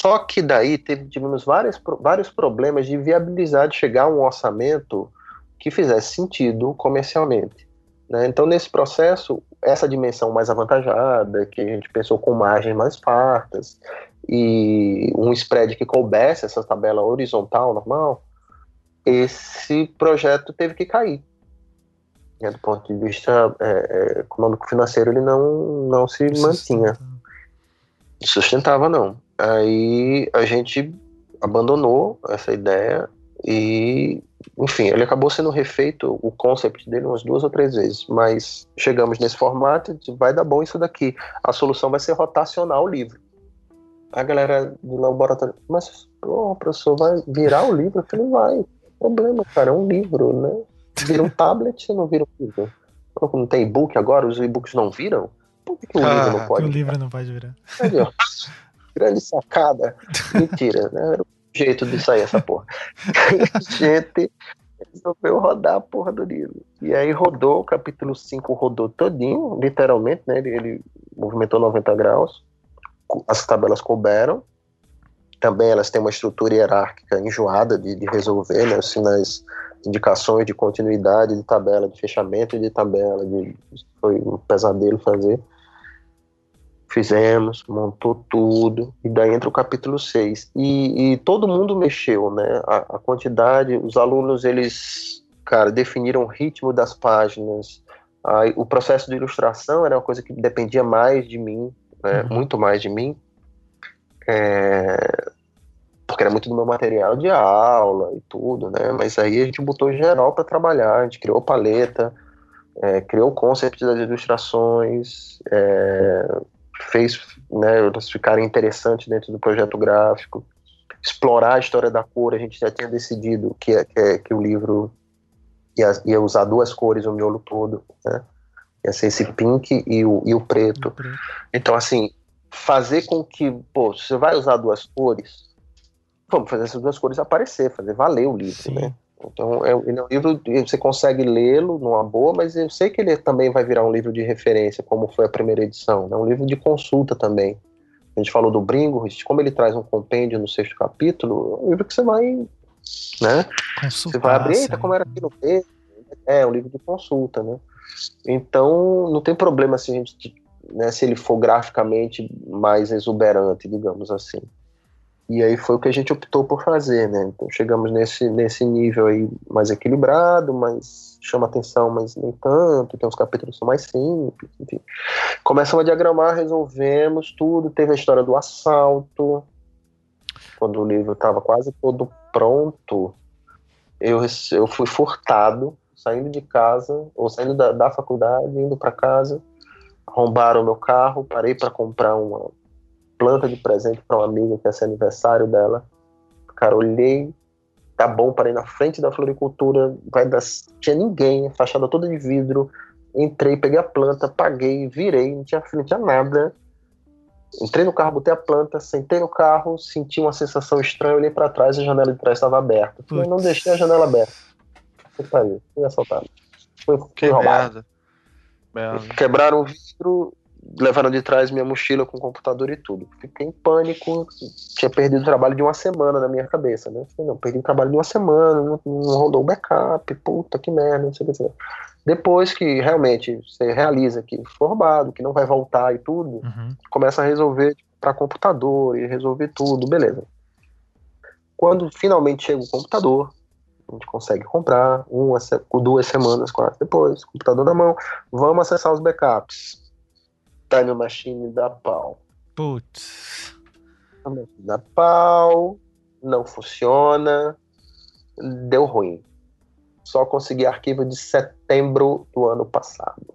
Só que daí teve, tivemos vários, vários problemas de viabilizar, de chegar a um orçamento que fizesse sentido comercialmente. Né? Então, nesse processo, essa dimensão mais avantajada, que a gente pensou com margens mais fartas, e um spread que coubesse essa tabela horizontal normal, esse projeto teve que cair. Do ponto de vista é, é, econômico-financeiro, ele não, não se mantinha. Sustentava, não. Aí a gente abandonou essa ideia e enfim, ele acabou sendo refeito, o concept dele, umas duas ou três vezes, mas chegamos nesse formato vai dar bom isso daqui. A solução vai ser rotacionar o livro. A galera do laboratório, mas, pô, professor, vai virar o livro? Eu falei, vai. Problema, cara, é um livro, né? Vira um tablet, não vira um livro. Não tem e-book agora, os e-books não viram? Por que, que o ah, livro não pode? O livro não pode virar. Grande sacada. Mentira, né? Era jeito de sair essa porra. a gente resolveu rodar a porra do livro. E aí rodou, o capítulo 5 rodou todinho, literalmente, né? Ele, ele movimentou 90 graus, as tabelas couberam. Também elas têm uma estrutura hierárquica enjoada de, de resolver, né? Assim, nas indicações de continuidade de tabela, de fechamento de tabela, de, foi um pesadelo fazer. Fizemos, montou tudo, e daí entra o capítulo 6. E, e todo mundo mexeu, né? A, a, quantidade, os alunos, eles, cara, definiram o ritmo das páginas. O processo de ilustração era uma coisa que dependia mais de mim, né? Uhum. Muito mais de mim. É, porque era muito do meu material de aula e tudo, né? Mas aí a gente botou geral para trabalhar, a gente criou paleta, é, criou o conceito das ilustrações, é, fez né, elas ficarem interessantes dentro do projeto gráfico, explorar a história da cor. A gente já tinha decidido que, que, que o livro ia, ia, usar duas cores, o miolo todo, né? Ia ser esse pink e o, e o preto. Então, assim, fazer com que, pô, você vai usar duas cores, vamos fazer essas duas cores aparecer, fazer valer o livro, Sim. né? Então, é, ele é um livro, você consegue lê-lo numa boa, mas eu sei que ele também vai virar um livro de referência, como foi a primeira edição. É né? um livro de consulta também. A gente falou do Bringhorst, como ele traz um compêndio no sexto capítulo, é um livro que você vai, né? Consultar, você vai abrir, eita, como era aqui no texto. É, um livro de consulta, né? Então, não tem problema se a gente, né, se ele for graficamente mais exuberante, digamos assim. E aí foi o que a gente optou por fazer, né? Então chegamos nesse, nesse nível aí mais equilibrado, mas chama atenção, mas nem tanto, tem uns capítulos são mais simples, enfim. Começamos a diagramar, resolvemos tudo, teve a história do assalto, quando o livro estava quase todo pronto, eu, eu fui furtado, saindo de casa, ou saindo da, da faculdade, indo para casa, arrombaram meu carro, parei para comprar uma planta de presente para uma amiga que ia ser aniversário dela. Cara, olhei, tá bom, parei na frente da floricultura, vai dar, tinha ninguém, fachada toda de vidro. Entrei, peguei a planta, paguei, virei, não tinha, não tinha nada. Entrei no carro, botei a planta, sentei no carro, senti uma sensação estranha, olhei para trás e a janela de trás estava aberta. Eu não deixei a janela aberta. Foi, fui assaltado. Foi, que merda. merda. Quebraram o vidro, levaram de trás minha mochila com computador e tudo. Fiquei em pânico, tinha perdido o trabalho de uma semana na minha cabeça, né? Falei, não, perdi o trabalho de uma semana, não, não rodou o backup, puta que merda, não sei o que. Depois que realmente você realiza que foi roubado, que não vai voltar e tudo, uhum. começa a resolver para computador e resolver tudo, beleza. Quando finalmente chega o computador, a gente consegue comprar uma, duas semanas, quase depois, computador na mão, vamos acessar os backups. Time Machine da pau. Putz. Da pau, não funciona, deu ruim. Só consegui arquivo de setembro do ano passado.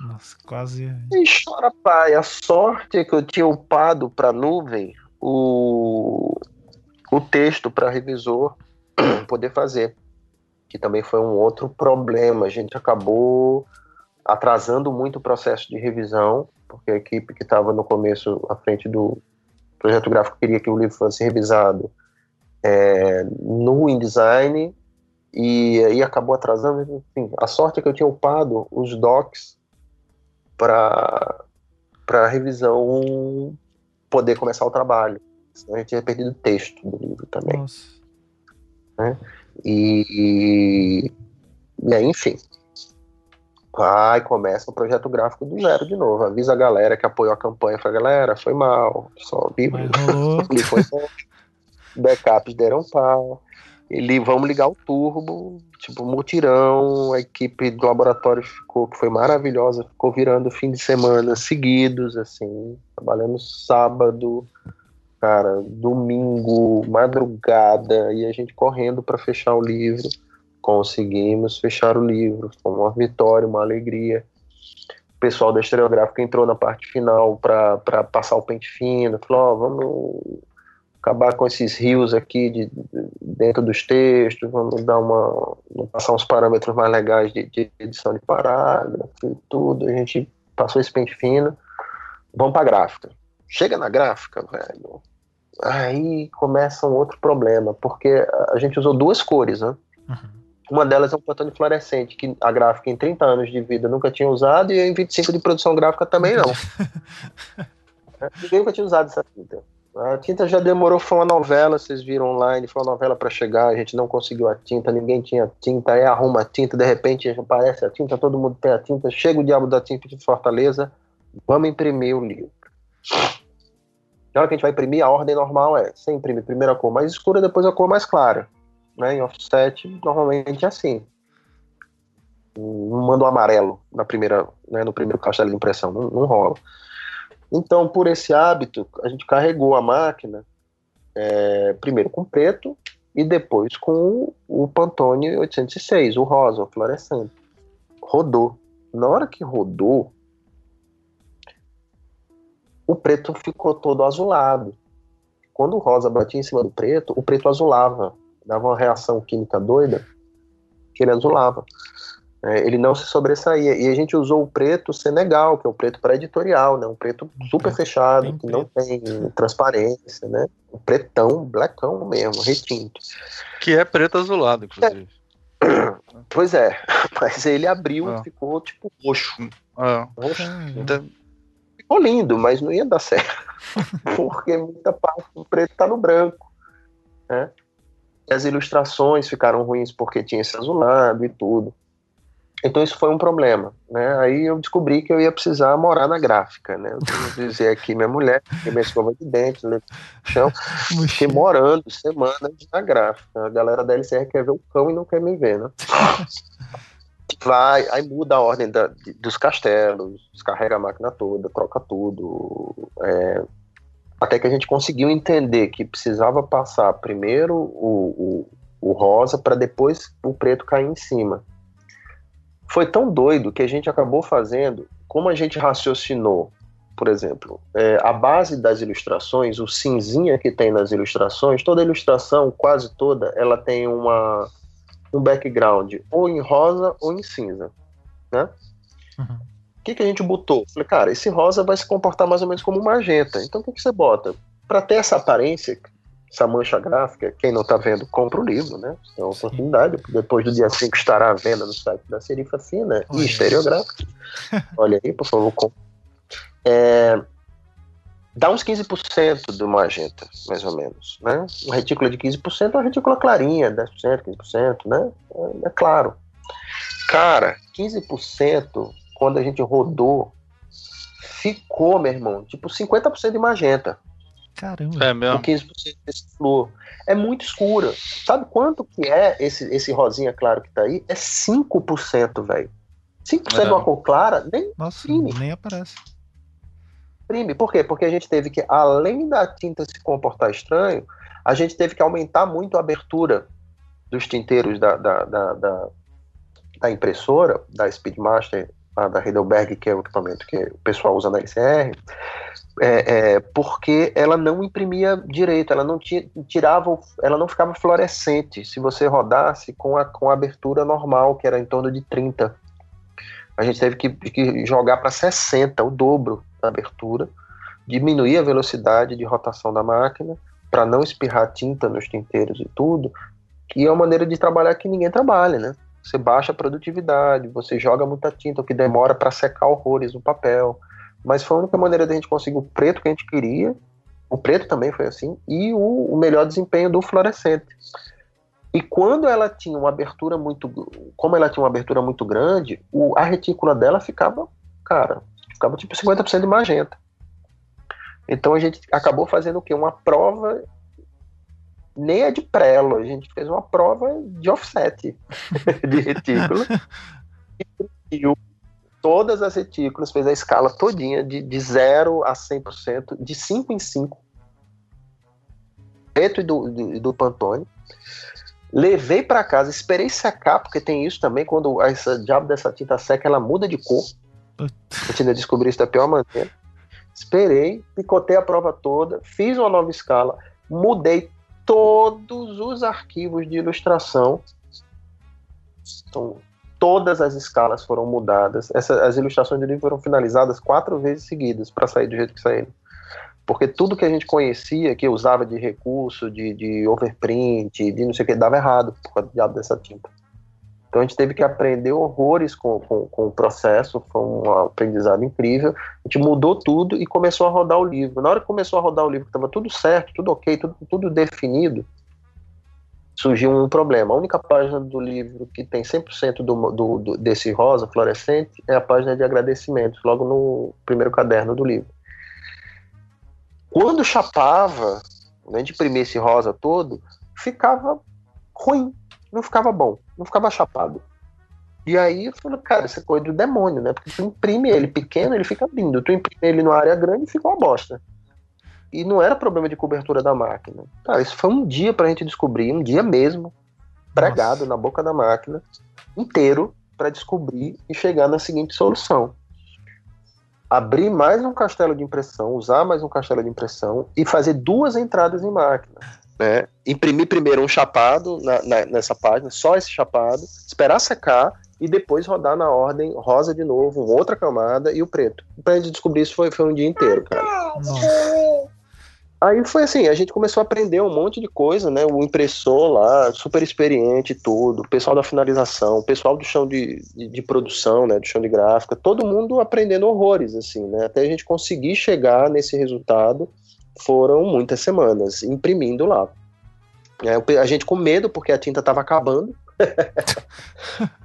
Nossa, quase. E chora pai. A sorte é que eu tinha upado para nuvem o, o texto para revisor poder fazer. Que também foi um outro problema. A gente acabou atrasando muito o processo de revisão, porque a equipe que estava no começo à frente do projeto gráfico queria que o livro fosse revisado é, no InDesign e aí acabou atrasando. Enfim, a sorte é que eu tinha upado os docs para para revisão poder começar o trabalho. Senão a gente tinha perdido o texto do livro também. Nossa. Né? E, e aí, enfim, vai, começa o projeto gráfico do zero de novo. Avisa a galera que apoiou a campanha. Fala, galera, foi mal. Só vi. foi Backups deram pau. Ele, vamos ligar o turbo, tipo, mutirão, a equipe do laboratório ficou, que foi maravilhosa, ficou virando fim de semana seguidos, assim, trabalhando sábado, cara, domingo, madrugada, e a gente correndo para fechar o livro. Conseguimos fechar o livro, foi uma vitória, uma alegria. O pessoal da estereográfica entrou na parte final para passar o pente fino, falou: oh, vamos acabar com esses rios aqui de, de, dentro dos textos, vamos dar uma passar uns parâmetros mais legais de, de edição de parágrafo e tudo. A gente passou esse pente fino, vamos para gráfica. Chega na gráfica, velho. Aí começa um outro problema, porque a gente usou duas cores, né? Uhum. Uma delas é um pantone fluorescente, que a gráfica em 30 anos de vida nunca tinha usado, e em 25 de produção gráfica também não. Ninguém nunca tinha usado essa tinta. A tinta já demorou, foi uma novela, vocês viram online, foi uma novela para chegar, a gente não conseguiu a tinta, ninguém tinha tinta, aí arruma a tinta, de repente aparece a tinta, todo mundo tem a tinta, chega o diabo da tinta de Fortaleza, vamos imprimir o livro. Na hora que a gente vai imprimir, a ordem normal é, você imprime primeiro a cor mais escura, depois a cor mais clara. Né? Em offset, normalmente é assim. Não manda o amarelo na primeira, né, no primeiro caixa de impressão, não, não rola. Então, por esse hábito, a gente carregou a máquina é, primeiro com preto e depois com o Pantone 806, o rosa, o fluorescente. Rodou. Na hora que rodou, o preto ficou todo azulado. Quando o rosa batia em cima do preto, o preto azulava. Dava uma reação química doida que ele azulava. É, ele não se sobressaía. E a gente usou o preto Senegal, que é o preto pré-editorial, né? um preto super fechado, que não tem transparência, né? Um pretão, blackão mesmo, retinto. Que é preto azulado, inclusive. É. Pois é, mas ele abriu ah. e ficou tipo roxo. Ah. roxo. Então... Ficou lindo, mas não ia dar certo. porque muita parte do preto está no branco. Né? E as ilustrações ficaram ruins porque tinha esse azulado e tudo. Então isso foi um problema, né? Aí eu descobri que eu ia precisar morar na gráfica, né? Eu tenho que dizer aqui minha mulher, que minha escova de dente, no chão, fiquei morando semanas na gráfica. A galera da LCR quer ver o cão e não quer me ver, né? Vai, aí muda a ordem da, dos castelos, descarrega a máquina toda, troca tudo. É, até que a gente conseguiu entender que precisava passar primeiro o, o, o rosa para depois o preto cair em cima foi tão doido que a gente acabou fazendo, como a gente raciocinou, por exemplo, é, a base das ilustrações, o cinzinha que tem nas ilustrações, toda ilustração, quase toda, ela tem uma, um background ou em rosa ou em cinza, né? Uhum. O que, que a gente botou? Falei, cara, esse rosa vai se comportar mais ou menos como magenta. Então o que, que você bota? Para ter essa aparência, essa mancha gráfica, quem não está vendo, compra o livro, né? É uma oportunidade. Depois do dia 5 estará à venda no site da Serifa Fina e Estereográfica. Olha aí, por favor, compre É, dá uns 15% do magenta, mais ou menos. Né? Uma retícula de 15% é uma retícula clarinha, 10%, 15%, né? É, é claro. Cara, 15%, quando a gente rodou, ficou, meu irmão, tipo 50% de magenta. Caramba. É mesmo. Com 15% desse flor. É muito escura. Sabe quanto que é esse, esse rosinha claro que tá aí? É 5%, velho. 5% É. de uma cor clara, nem Nossa, Sim. nem aparece. Imprime. Por quê? Porque a gente teve que, além da tinta se comportar estranho, a gente teve que aumentar muito a abertura dos tinteiros da, da, da, da, da impressora, da Speedmaster, da Heidelberg, que é o equipamento que o pessoal usa na LCR, é, é, porque ela não imprimia direito, ela não ti- tirava, ela não ficava fluorescente se você rodasse com a, com a abertura normal, que era em torno de 30. A gente teve que, que jogar para 60, o dobro da abertura, diminuir a velocidade de rotação da máquina para não espirrar tinta nos tinteiros e tudo, que é uma maneira de trabalhar que ninguém trabalha, né? Você baixa a produtividade, você joga muita tinta, o que demora para secar horrores no papel. Mas foi a única maneira da gente conseguir o preto que a gente queria. O preto também foi assim. E o, o melhor desempenho do fluorescente. E quando ela tinha uma abertura muito. Como ela tinha uma abertura muito grande, o, a retícula dela ficava, cara, ficava tipo 50% de magenta. Então a gente acabou fazendo o quê? Uma prova. Nem é de prelo, a gente fez uma prova de offset de retícula. e todas as retículas, fez a escala todinha de, de 0 a 100%, de 5 em 5. Preto e do, do, do Pantone. Levei para casa, esperei secar, porque tem isso também, quando essa diabo dessa tinta seca, ela muda de cor. A gente ainda isso da pior maneira. Esperei, picotei a prova toda, fiz uma nova escala, mudei todos os arquivos de ilustração. Então, todas as escalas foram mudadas. Essa, as ilustrações do livro foram finalizadas quatro vezes seguidas para sair do jeito que saíram. Porque tudo que a gente conhecia, que usava de recurso, de, de overprint, de não sei o que, dava errado por causa dessa tinta. Então a gente teve que aprender horrores com, com, com o processo, foi um aprendizado incrível. A gente mudou tudo e começou a rodar o livro. Na hora que começou a rodar o livro, estava tudo certo, tudo ok, tudo, tudo definido, surgiu um problema. A única página do livro que tem 100% do, do, do, desse rosa fluorescente é a página de agradecimentos, logo no primeiro caderno do livro. Quando chapava, né, de imprimir esse rosa todo, ficava ruim, não ficava bom, não ficava chapado. E aí eu falei, cara, isso é coisa do demônio, né? Porque tu imprime ele pequeno, ele fica lindo. Tu imprime ele numa área grande, fica uma bosta. E não era problema de cobertura da máquina. Cara, isso foi um dia pra gente descobrir, um dia mesmo, pregado Nossa. na boca da máquina, inteiro, para descobrir e chegar na seguinte solução. Abrir mais um castelo de impressão, usar mais um castelo de impressão e fazer duas entradas em máquina. Né? Imprimir primeiro um chapado na- na- nessa página, só esse chapado, esperar secar e depois rodar na ordem rosa de novo, outra camada e o preto. Pra gente descobrir isso foi, foi um dia inteiro, cara. Nossa. Aí foi assim, a gente começou a aprender um monte de coisa, né? O impressor lá, super experiente e tudo, o pessoal da finalização, o pessoal do chão de, de, de produção, né? Do chão de gráfica, todo mundo aprendendo horrores, assim, né? Até a gente conseguir chegar nesse resultado, foram muitas semanas imprimindo lá. É, a gente com medo, porque a tinta estava acabando.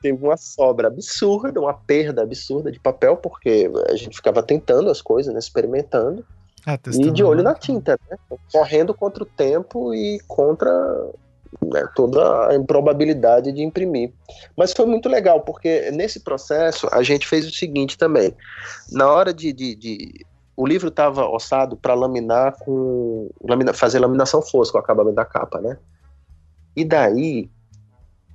Teve uma sobra absurda, uma perda absurda de papel, porque a gente ficava tentando as coisas, né? Experimentando. É, E de olho na tinta, né? Correndo contra o tempo e contra né, toda a improbabilidade de imprimir. Mas foi muito legal, porque nesse processo a gente fez o seguinte também. Na hora de. de- de- o livro estava ossado para laminar com. lamina- fazer laminação fosca, o acabamento da capa, né? E daí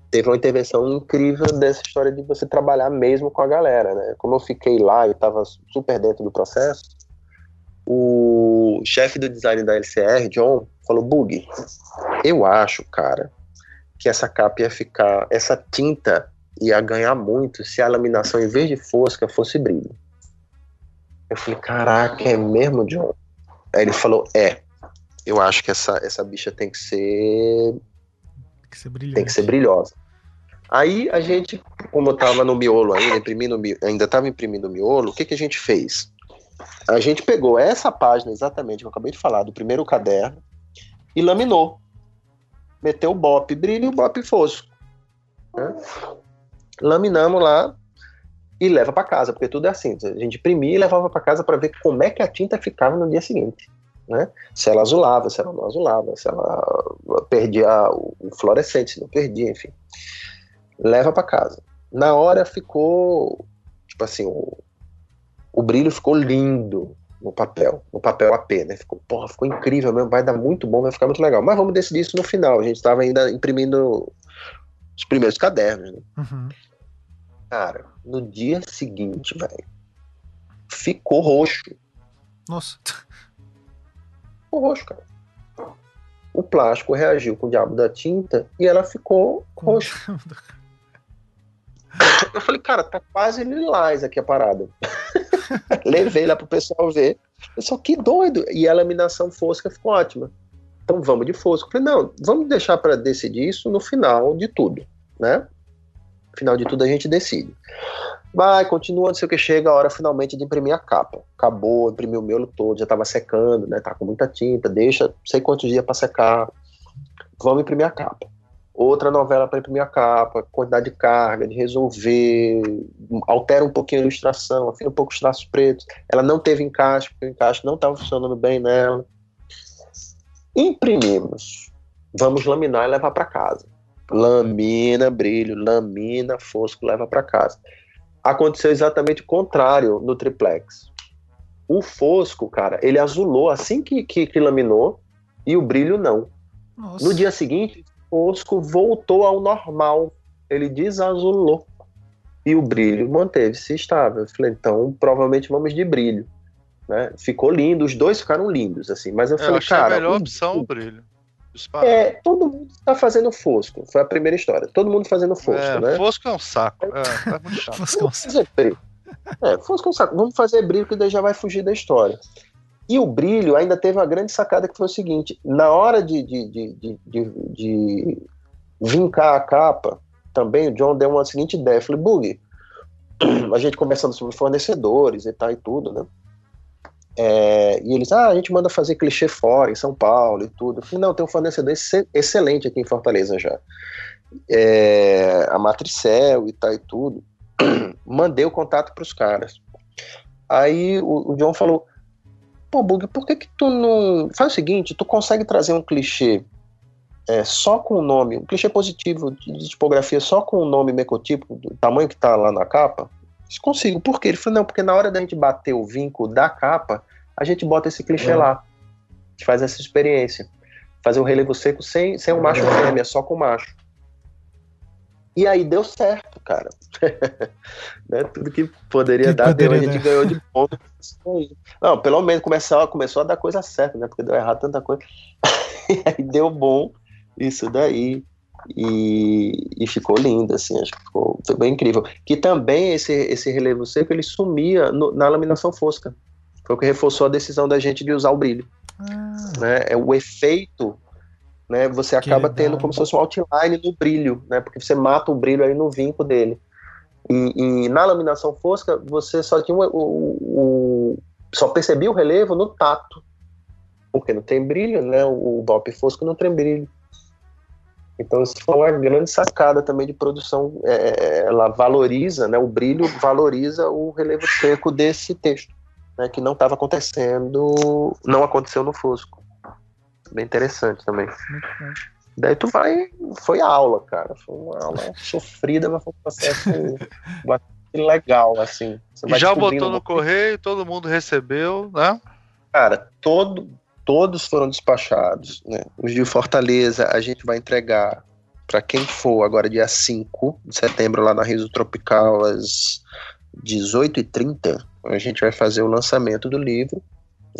teve uma intervenção incrível dessa história de você trabalhar mesmo com a galera, né? Como eu fiquei lá e estava super dentro do processo, o chefe do design da LCR, John, falou: Bug, eu acho, cara, que essa capa ia ficar. Essa tinta ia ganhar muito se a laminação, em vez de fosca, fosse brilho. Eu falei: Caraca, é mesmo, John? Aí ele falou: É, eu acho que essa, essa bicha tem que ser Tem que ser brilhante. tem que ser brilhosa. Aí a gente como eu tava no miolo ainda, imprimindo, ainda estava imprimindo o miolo, o que, que a gente fez? A gente pegou essa página exatamente que eu acabei de falar, do primeiro caderno, e laminou. Meteu o bop brilho e o bop fosco. Né? Laminamos lá e leva para casa, porque tudo é assim. A gente imprimia e levava para casa para ver como é que a tinta ficava no dia seguinte. Né? Se ela azulava, se ela não azulava, se ela perdia o fluorescente, se não perdia, enfim. Leva para casa. Na hora ficou, tipo assim, o, o brilho ficou lindo no papel, no papel AP, né? Ficou, porra, ficou incrível mesmo, vai dar muito bom, vai ficar muito legal. Mas vamos decidir isso no final. A gente estava ainda imprimindo os primeiros cadernos, né? Uhum. Cara, no dia seguinte, velho, ficou roxo. Nossa. Ficou roxo, cara. O plástico reagiu com o diabo da tinta e ela ficou roxa. Eu falei, cara, tá quase lilás aqui a parada. Levei lá pro pessoal ver. Pessoal, que doido. E a laminação fosca ficou ótima. Então vamos de fosco. Eu falei, não, vamos deixar para decidir isso no final de tudo, né? Final de tudo a gente decide. Vai, continua, não sei o que, chega a hora finalmente de imprimir a capa. Acabou, imprimiu o miolo todo, já tava secando, né? Tá com muita tinta, deixa sei quantos dias para secar. Vamos imprimir a capa outra novela para imprimir a capa, quantidade de carga, de resolver, altera um pouquinho a ilustração, afina um pouco os traços pretos. Ela não teve encaixe, porque o encaixe não estava funcionando bem nela. Imprimimos. Vamos laminar e levar para casa. Lamina, brilho, lamina, fosco, leva para casa. Aconteceu exatamente o contrário no triplex. O fosco, cara, ele azulou assim que, que, que laminou e o brilho não. Nossa. No dia seguinte, fosco voltou ao normal. Ele desazulou. E o brilho manteve-se estável. Eu falei, então provavelmente vamos de brilho. Né? Ficou lindo, os dois ficaram lindos, assim. Mas eu, é, falei, cara. a melhor opção o brilho. É, todo mundo está fazendo fosco. Foi a primeira história. Todo mundo fazendo fosco, é, né? Fosco é um saco. É, tá muito chato. fosco é um saco. É, fosco é um saco. Vamos fazer brilho que daí já vai fugir da história. E o brilho ainda teve uma grande sacada que foi o seguinte: na hora de, de, de, de, de vincar a capa, também o John deu uma seguinte ideia. Falei, Bug, a gente conversando sobre fornecedores e tal e tudo, né? É, e eles, ah, a gente manda fazer clichê fora, em São Paulo e tudo. Eu falei, não, tem um fornecedor excelente aqui em Fortaleza já. É, a Matricel e tal e tudo. Mandei o contato para os caras. Aí o, o John falou, pô, Bug, por que que tu não... Faz o seguinte, tu consegue trazer um clichê é, só com o nome, um clichê positivo de tipografia só com o nome mecotipo, do tamanho que tá lá na capa? Consigo. Por quê? Ele falou, não, porque na hora da gente bater o vínculo da capa, a gente bota esse clichê é. lá. A gente faz essa experiência. Fazer o relevo seco sem, sem um macho fêmea, só com macho. E aí deu certo, cara. né? Tudo que poderia que dar, poderia deu, a gente ganhou de ponto. Não, pelo menos começou, começou a dar coisa certa, né? Porque deu errado tanta coisa. e aí deu bom isso daí. E, e ficou lindo, assim, acho que ficou, foi bem incrível. Que também esse, esse relevo seco ele sumia no, na laminação fosca. Foi o que reforçou a decisão da gente de usar o brilho. Ah. Né? É o efeito né, você acaba tendo como se fosse um outline no brilho, né, porque você mata o brilho aí no vinco dele. E, e na laminação fosca, você só tinha o, o, o, só percebia o relevo no tato, porque não tem brilho, né, o, o DOP fosco não tem brilho. Então isso foi uma grande sacada também de produção, é, é, ela valoriza, né, o brilho valoriza o relevo seco desse texto, né, que não estava acontecendo, não aconteceu no fosco bem interessante também. Daí tu vai. Foi aula, cara. Foi uma aula sofrida, mas foi um processo bastante legal, assim. Já botou no correio, todo mundo recebeu, né? Cara, todo, todos foram despachados, né? Os de Fortaleza a gente vai entregar para quem for agora dia 5 de setembro lá na Riso Tropical às 18h30. A gente vai fazer o lançamento do livro.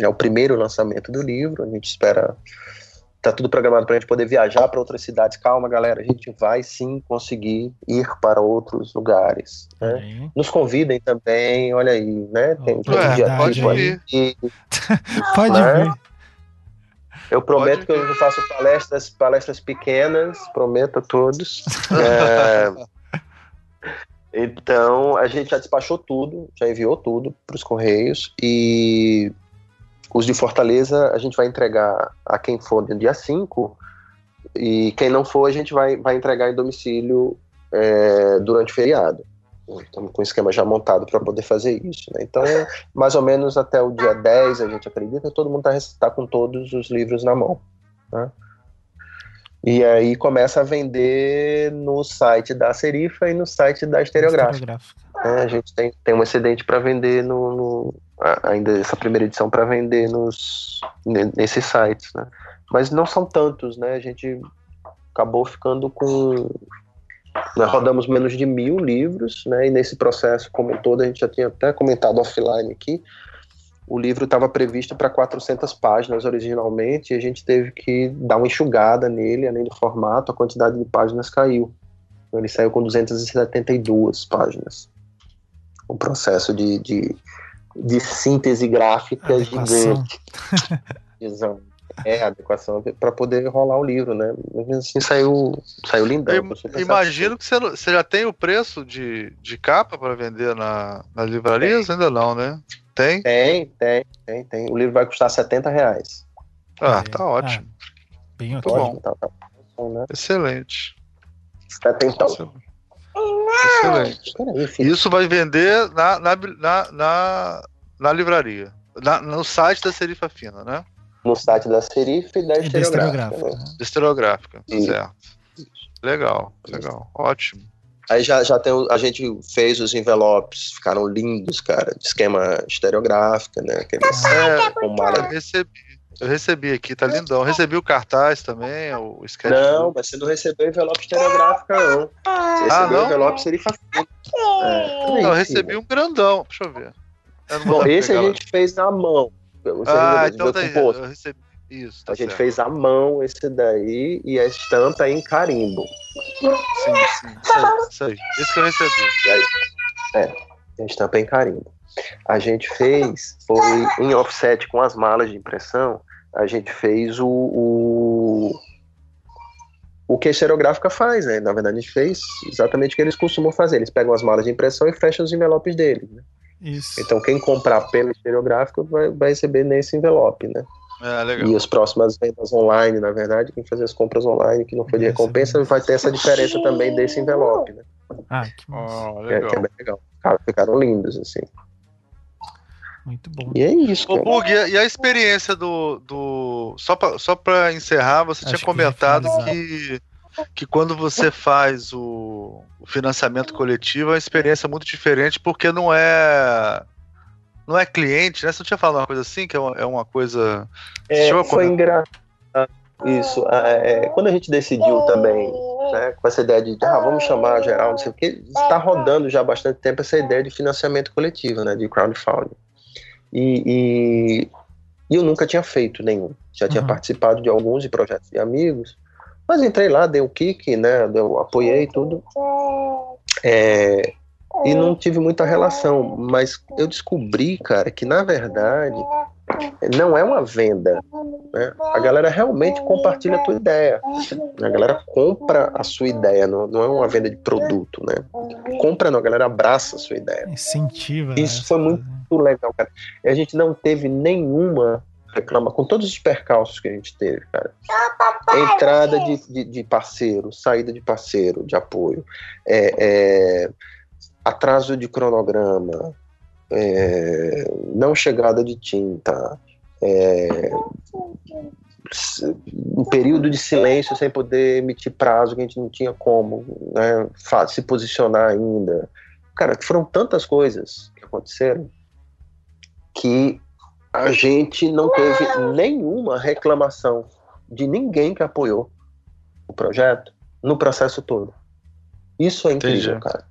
É o primeiro lançamento do livro. A gente espera. Tá tudo programado para a gente poder viajar para outras cidades. Calma, galera. A gente vai sim conseguir ir para outros lugares. Né? Nos convidem também. Olha aí, né? Tem, tem um dia pode ir. pode né? vir. Eu prometo que eu faço palestras, palestras pequenas, prometo a todos. é, Então, a gente já despachou tudo, já enviou tudo para os Correios e os de Fortaleza a gente vai entregar a quem for no dia 5 e quem não for a gente vai, vai entregar em domicílio é, durante o feriado. Estamos com o esquema já montado para poder fazer isso. Né? Então, mais ou menos até o dia 10, a gente acredita, todo mundo está tá com todos os livros na mão. Tá? E aí começa a vender no site da Serifa e no site da Estereográfica. É, a gente tem, tem um excedente para vender no, no, ainda essa primeira edição para vender nos nesses sites, né? Mas não são tantos, né? A gente acabou ficando com nós rodamos menos de mil livros, né? E nesse processo como um todo, a gente já tinha até comentado offline aqui, o livro estava previsto para 400 páginas originalmente, e a gente teve que dar uma enxugada nele, além do formato, a quantidade de páginas caiu. Então, ele saiu com 272 páginas. Um processo de, de, de síntese gráfica gigante. Exato. É, adequação para poder rolar o livro, né? Mas assim saiu, saiu lindão. Eu imagino que você, você já tem o preço de, de capa para vender na, nas livrarias? Ainda não, né? Tem? Tem, tem, tem, tem. O livro vai custar 70 reais. Ah, é. tá ótimo. Ah, bem bom. Tá, tá bom né? Excelente. 70 Excelente. Isso vai vender na, na, na, na, na livraria. Na, no site da Serifa Fina, né? No site da Serif e da Estereográfica. Né? Estereográfica, certo. Legal, legal, ótimo. Aí já, já tem, a gente fez os envelopes, ficaram lindos, cara, de esquema estereográfica, né? Aqueles, é, com mala. Eu recebi, eu recebi aqui, tá lindão. Eu recebi o cartaz também, o sketch. Não, mas você não recebeu envelope estereográfico, não. Você ah, recebeu não? envelope serifafinho. É, não, eu recebi um grandão, deixa eu ver. Eu Bom, esse a gente fez na mão. Você ah, então tá eu recebi. Isso, tá a gente certo. fez à mão esse daí e a estampa é em carimbo. Sim, sim, isso aí. Isso que eu recebi. Aí, é, a estampa é em carimbo. A gente fez, foi em offset com as malas de impressão, a gente fez o, o, o que a estereográfica faz, né? Na verdade, a gente fez exatamente o que eles costumam fazer. Eles pegam as malas de impressão e fecham os envelopes deles, né? Isso. Então quem comprar pelo estereográfico vai, vai receber nesse envelope, né? É, legal. E as próximas vendas online, na verdade, quem fazer as compras online que não foi de recompensa vai ter essa diferença também desse envelope, né? Ah, que. Oh, que, é, que é bem legal. Cara, ficaram lindos, assim. Muito bom. E é isso. Ô, Bug, e a experiência do. do... Só para só pra encerrar, você Acho tinha comentado que, que quando você faz o, o financiamento coletivo é uma experiência muito diferente, porque não é não é cliente, né? Você não tinha falado uma coisa assim, que é uma, é uma coisa. É, foi engraçado isso. É, quando a gente decidiu também, né, com essa ideia de ah, vamos chamar geral, não sei o que, está rodando já há bastante tempo essa ideia de financiamento coletivo, né? De crowdfunding. E, e, e eu nunca tinha feito nenhum. Já tinha uhum. participado de alguns de projetos de amigos, mas entrei lá, dei um kick, né? Eu apoiei tudo. É, e não tive muita relação, mas eu descobri, cara, que na verdade não é uma venda. Né? A galera realmente compartilha a tua ideia. A galera compra a sua ideia, não, não é uma venda de produto, né? Compra não, a galera abraça a sua ideia. Incentiva. Isso né? foi muito legal, cara. E a gente não teve nenhuma reclama com todos os percalços que a gente teve, cara. Entrada de, de, de parceiro, saída de parceiro, de apoio. É, é, atraso de cronograma, é, não chegada de tinta, é, um período de silêncio sem poder emitir prazo que a gente não tinha como né, se posicionar ainda. Cara, foram tantas coisas que aconteceram que a gente não teve nenhuma reclamação de ninguém que apoiou o projeto no processo todo. Isso é incrível, Entendi. cara.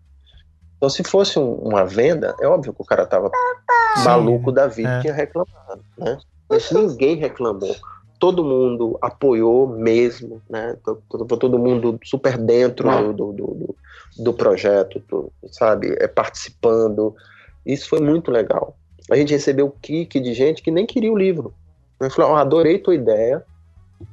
Então, se fosse um, uma venda, é óbvio que o cara tava Sim, maluco da vida é. tinha reclamado, né? Mas ninguém reclamou. Todo mundo apoiou mesmo, né? Todo, todo mundo super dentro do, do, do, do projeto, do, sabe? É, participando. Isso foi muito legal. A gente recebeu o kick de gente que nem queria o livro. Né? Falou, oh, adorei tua ideia,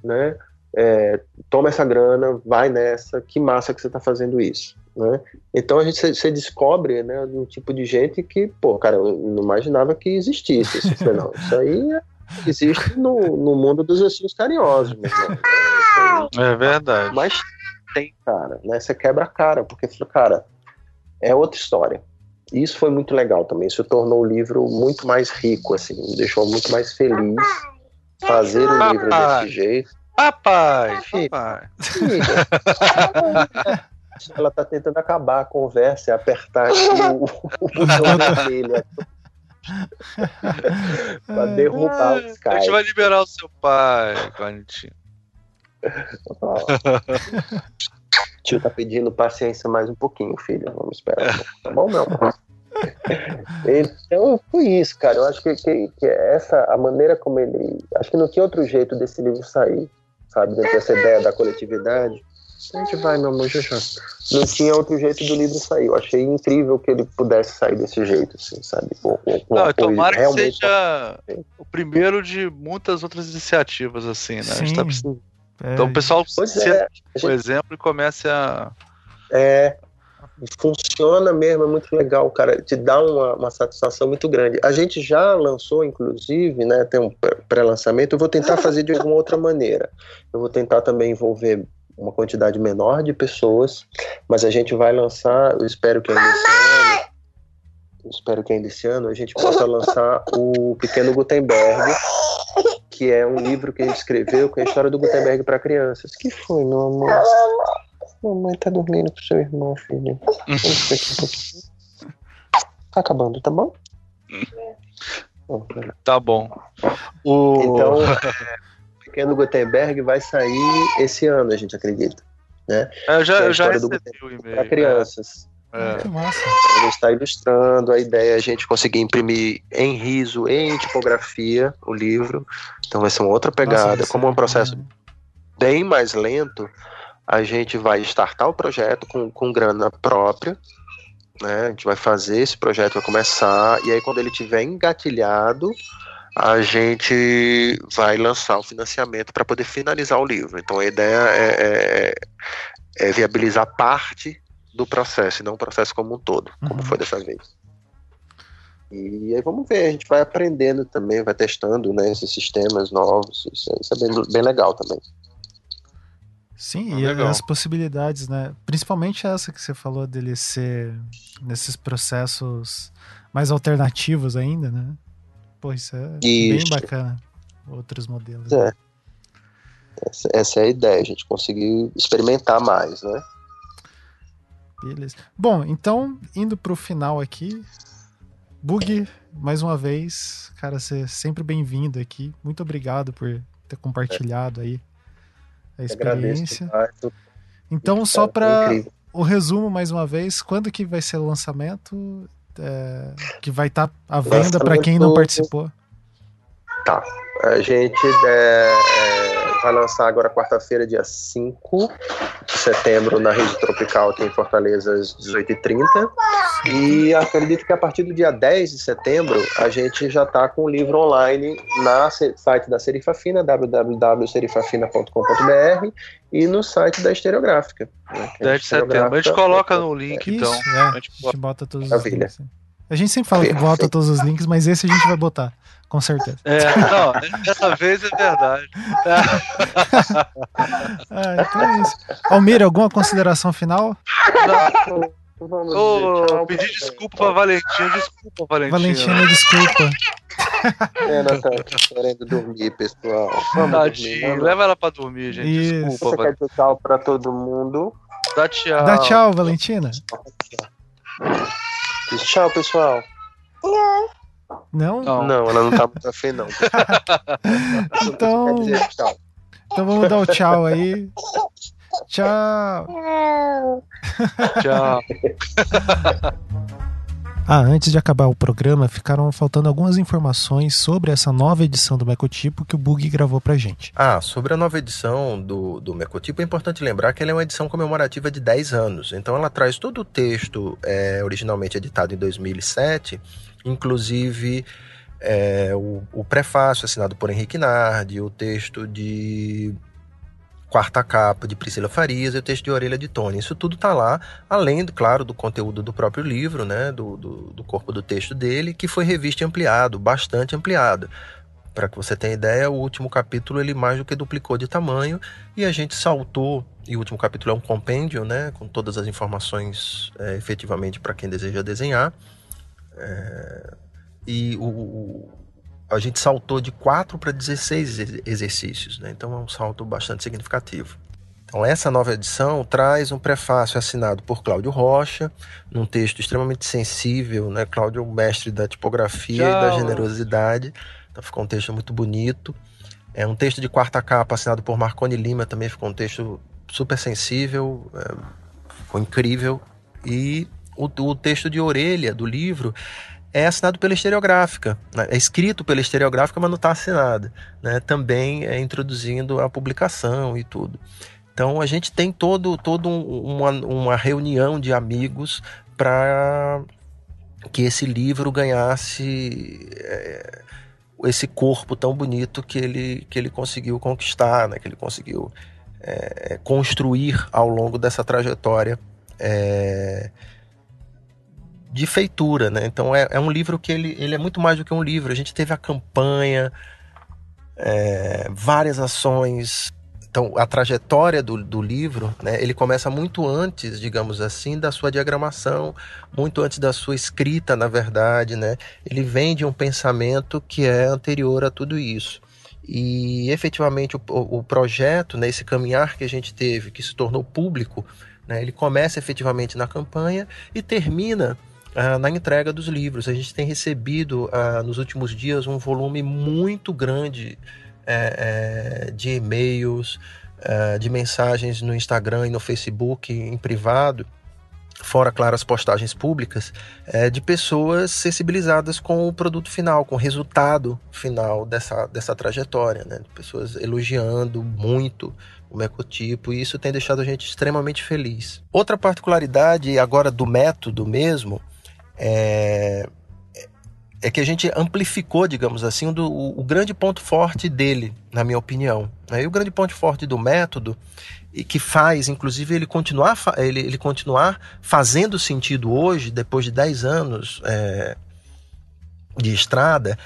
né? É, toma essa grana, vai nessa, que massa que você está fazendo isso. Né? Então a gente se descobre né, um tipo de gente que, pô, cara, eu não imaginava que existisse. Isso, aí é, existe no, no mundo dos ursinhos carinhosos. Né? É verdade. Mas tem, cara, né? Você quebra a cara, porque, cara, é outra história. E isso foi muito legal também. Isso tornou o livro muito mais rico, assim, me deixou muito mais feliz fazer o livro desse jeito. Papai, papai. Ela tá tentando acabar a conversa e apertar aqui o, o botão vermelho. pra derrubar o Skype. A gente vai liberar o seu pai, Valentim. Tio tá pedindo paciência mais um pouquinho, filho. Vamos esperar. Tá bom, meu amor? Então foi isso, cara. Eu acho que, que, que, essa, a maneira como ele. Acho que não tinha outro jeito desse livro sair sabe? Dentro dessa ideia da coletividade. A gente vai, meu amor, já já. Não tinha outro jeito do livro sair. Eu achei incrível que ele pudesse sair desse jeito, assim, sabe? Com, com Não, tomara que seja o primeiro de muitas outras iniciativas, assim, né? Sim. Tá... É. Então o pessoal pois se é, por gente... exemplo, e comece a. É, funciona mesmo, é muito legal, cara, te dá uma, uma, satisfação muito grande. A gente já lançou, inclusive, né, tem um pré-lançamento, eu vou tentar fazer de alguma outra maneira. Eu vou tentar também envolver uma quantidade menor de pessoas, mas a gente vai lançar, eu espero que ainda esse ano, eu espero que ainda esse ano a gente possa lançar o Pequeno Gutenberg, que é um livro que a gente escreveu com a história do Gutenberg para crianças. que foi, meu amor? Mamãe tá dormindo com seu irmão, filho. tá acabando, tá bom? Tá bom. O... Então, o Pequeno Gutenberg vai sair esse ano, a gente acredita. Né? É, eu já, é eu já recebi o e-mail. Para crianças. É. Ele está ilustrando, a ideia é a gente conseguir imprimir em riso, em tipografia, o livro. Então vai ser uma outra pegada. Nossa, Como é um processo bem mais lento, a gente vai startar o projeto com, com grana própria, né? A gente vai fazer esse projeto, vai começar, e aí quando ele tiver engatilhado, a gente vai lançar o financiamento para poder finalizar o livro. Então a ideia é, é, é, viabilizar parte do processo, e não o processo como um todo, como uhum. foi dessa vez. E aí vamos ver, a gente vai aprendendo também, vai testando né, esses sistemas novos, isso, isso é bem, bem legal também. Sim, ah, e legal. as possibilidades, né? Principalmente essa que você falou dele ser nesses processos mais alternativos ainda, né? Pô, isso é isso. bem bacana. Outros modelos. É. Essa, essa, é a ideia, a gente conseguir experimentar mais, né? Beleza. Bom, então, indo pro final aqui, Bug, mais uma vez, cara, você é sempre bem-vindo aqui. Muito obrigado por ter compartilhado aí a experiência. Então, só para o resumo mais uma vez, quando que vai ser o lançamento? É, que vai estar tá à venda para quem não participou? Tá. A gente é, é, vai lançar agora quarta-feira, dia 5 de setembro, na Rede Tropical aqui em Fortaleza, às 18h30. E acredito que a partir do dia 10 de setembro a gente já está com o livro online na site da Serifafina, www.serifafina.com.br e no site da Estereográfica. Né, 10 é de setembro. A gente coloca no link, Isso, então. É, a, gente bota todos Maravilha. os links. A gente sempre fala que bota todos os links, mas esse a gente vai botar, com certeza. É, não, dessa vez é verdade. ah, então é isso. Almir, alguma consideração final? Não. Vamos oh, pedir desculpa pra Valentina. Desculpa, Valentina. Valentina, desculpa. Ela tá querendo dormir, pessoal. Vamos Tadinho, dormir, leva ela pra dormir, gente. Isso. Desculpa, Você quer tchau pra todo mundo? Dá tchau. Dá tchau, Valentina. Tchau, pessoal. Não? Não, não ela não tá muito afim, não. então, então vamos dar o tchau aí. Tchau. Tchau. Ah, antes de acabar o programa, ficaram faltando algumas informações sobre essa nova edição do Mecotipo que o Bug gravou pra gente. Ah, sobre a nova edição do, do Mecotipo, é importante lembrar que ela é uma edição comemorativa de 10 anos. Então ela traz todo o texto é, originalmente editado em 2007, inclusive é, o, o prefácio assinado por Henrique Nardi, o texto de Quarta Capa, de Priscila Farias, e o texto de Orelha de Tony. Isso tudo está lá, além, claro, do conteúdo do próprio livro, né, do, do, do corpo do texto dele, que foi revisto e ampliado, bastante ampliado. Para que você tenha ideia, o último capítulo ele mais do que duplicou de tamanho e a gente saltou. E o último capítulo é um compêndio, né, com todas as informações é, efetivamente para quem deseja desenhar. É, e o, a gente saltou de 4 para 16 exercícios, né? então é um salto bastante significativo. Então, essa nova edição traz um prefácio assinado por Cláudio Rocha, num texto extremamente sensível, né? Cláudio, mestre da tipografia Tchau. e da generosidade. Então, ficou um texto muito bonito. É um texto de quarta capa assinado por Marconi Lima, também ficou um texto super sensível, é, ficou incrível. E o, o texto de orelha do livro é assinado pela Estereográfica, né? é escrito pela Estereográfica, mas não está assinado, né? também é introduzindo a publicação e tudo. Então a gente tem todo, todo uma, uma reunião de amigos para que esse livro ganhasse é, esse corpo tão bonito que ele, que ele conseguiu conquistar, né? que ele conseguiu é, construir ao longo dessa trajetória. É, de feitura, né? Então é, é, um livro que ele, ele é muito mais do que um livro. A gente teve a campanha, é, várias ações. Então a trajetória do, do livro, né? Ele começa muito antes, digamos assim, da sua diagramação, muito antes da sua escrita, na verdade, né? Ele vem de um pensamento que é anterior a tudo isso. E efetivamente o, o projeto, né, esse caminhar que a gente teve, que se tornou público, né, ele começa efetivamente na campanha e termina uh, na entrega dos livros. A gente tem recebido uh, nos últimos dias um volume muito grande é, é, de e-mails, uh, de mensagens no Instagram e no Facebook em privado fora, claro, as postagens públicas, é, de pessoas sensibilizadas com o produto final, com o resultado final dessa, dessa trajetória, né? Pessoas elogiando muito o mecotipo, e isso tem deixado a gente extremamente feliz. Outra particularidade agora do método mesmo é, é que a gente amplificou, digamos assim, do, o, o, grande ponto forte dele, na minha opinião. Né? E o grande ponto forte do método, e que faz, inclusive, ele continuar, ele, ele continuar fazendo sentido hoje, depois de 10 anos é, de estrada,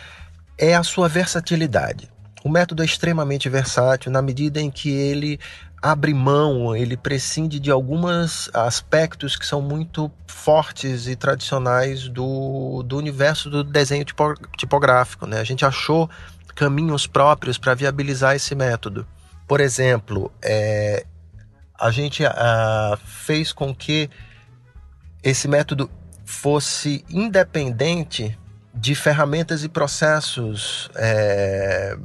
é a sua versatilidade. O método é extremamente versátil na medida em que ele abre mão, ele prescinde de alguns aspectos que são muito fortes e tradicionais do, do universo do desenho tipo, tipográfico. Né? A gente achou caminhos próprios para viabilizar esse método. Por exemplo, é, a gente a, fez com que esse método fosse independente de ferramentas e processos é,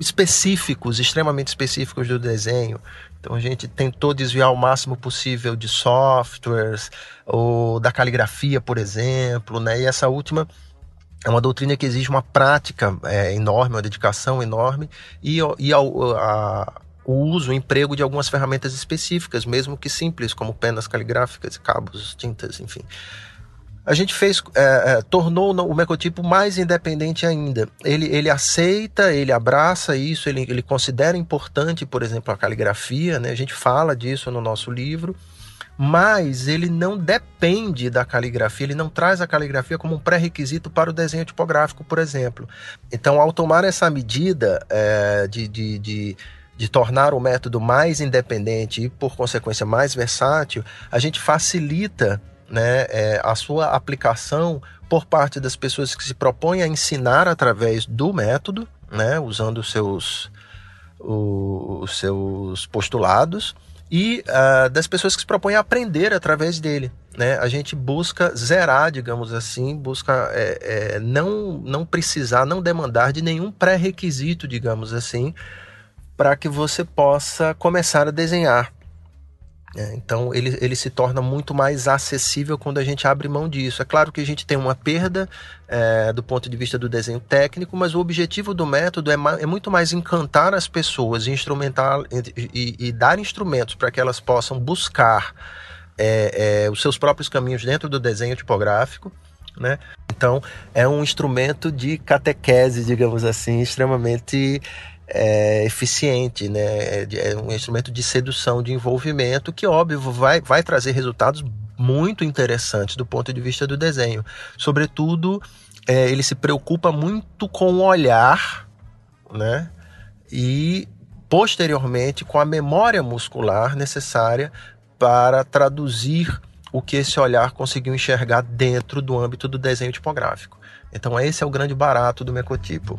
específicos, extremamente específicos do desenho. Então a gente tentou desviar o máximo possível de softwares ou da caligrafia, por exemplo, né? E essa última é uma doutrina que exige uma prática é, enorme, uma dedicação enorme e, e a, o uso, o emprego de algumas ferramentas específicas, mesmo que simples, como penas caligráficas, cabos, tintas, enfim a gente fez, é, é, tornou o mecotipo mais independente ainda. Ele, ele aceita, ele abraça isso, ele, ele considera importante, por exemplo, a caligrafia, né? a gente fala disso no nosso livro, mas ele não depende da caligrafia, ele não traz a caligrafia como um pré-requisito para o desenho tipográfico, por exemplo. Então, ao tomar essa medida é, de, de, de de tornar o método mais independente e, por consequência, mais versátil, a gente facilita né, é, a sua aplicação por parte das pessoas que se propõem a ensinar através do método, né, usando os seus, os seus postulados, e uh, das pessoas que se propõem a aprender através dele. Né? A gente busca zerar, digamos assim, busca é, é, não, não precisar, não demandar de nenhum pré-requisito, digamos assim, para que você possa começar a desenhar. É, então ele, ele se torna muito mais acessível quando a gente abre mão disso. É claro que a gente tem uma perda é, do ponto de vista do desenho técnico, mas o objetivo do método é, é muito mais encantar as pessoas e, instrumentar, e, e dar instrumentos para que elas possam buscar é, é, os seus próprios caminhos dentro do desenho tipográfico. Né? Então é um instrumento de catequese, digamos assim, extremamente é, eficiente, né? É, é, um instrumento de sedução, de envolvimento, que óbvio vai, vai trazer resultados muito interessantes do ponto de vista do desenho. Sobretudo, é, ele se preocupa muito com o olhar, né? E posteriormente com a memória muscular necessária para traduzir o que esse olhar conseguiu enxergar dentro do âmbito do desenho tipográfico. Então esse é o grande barato do mecotipo.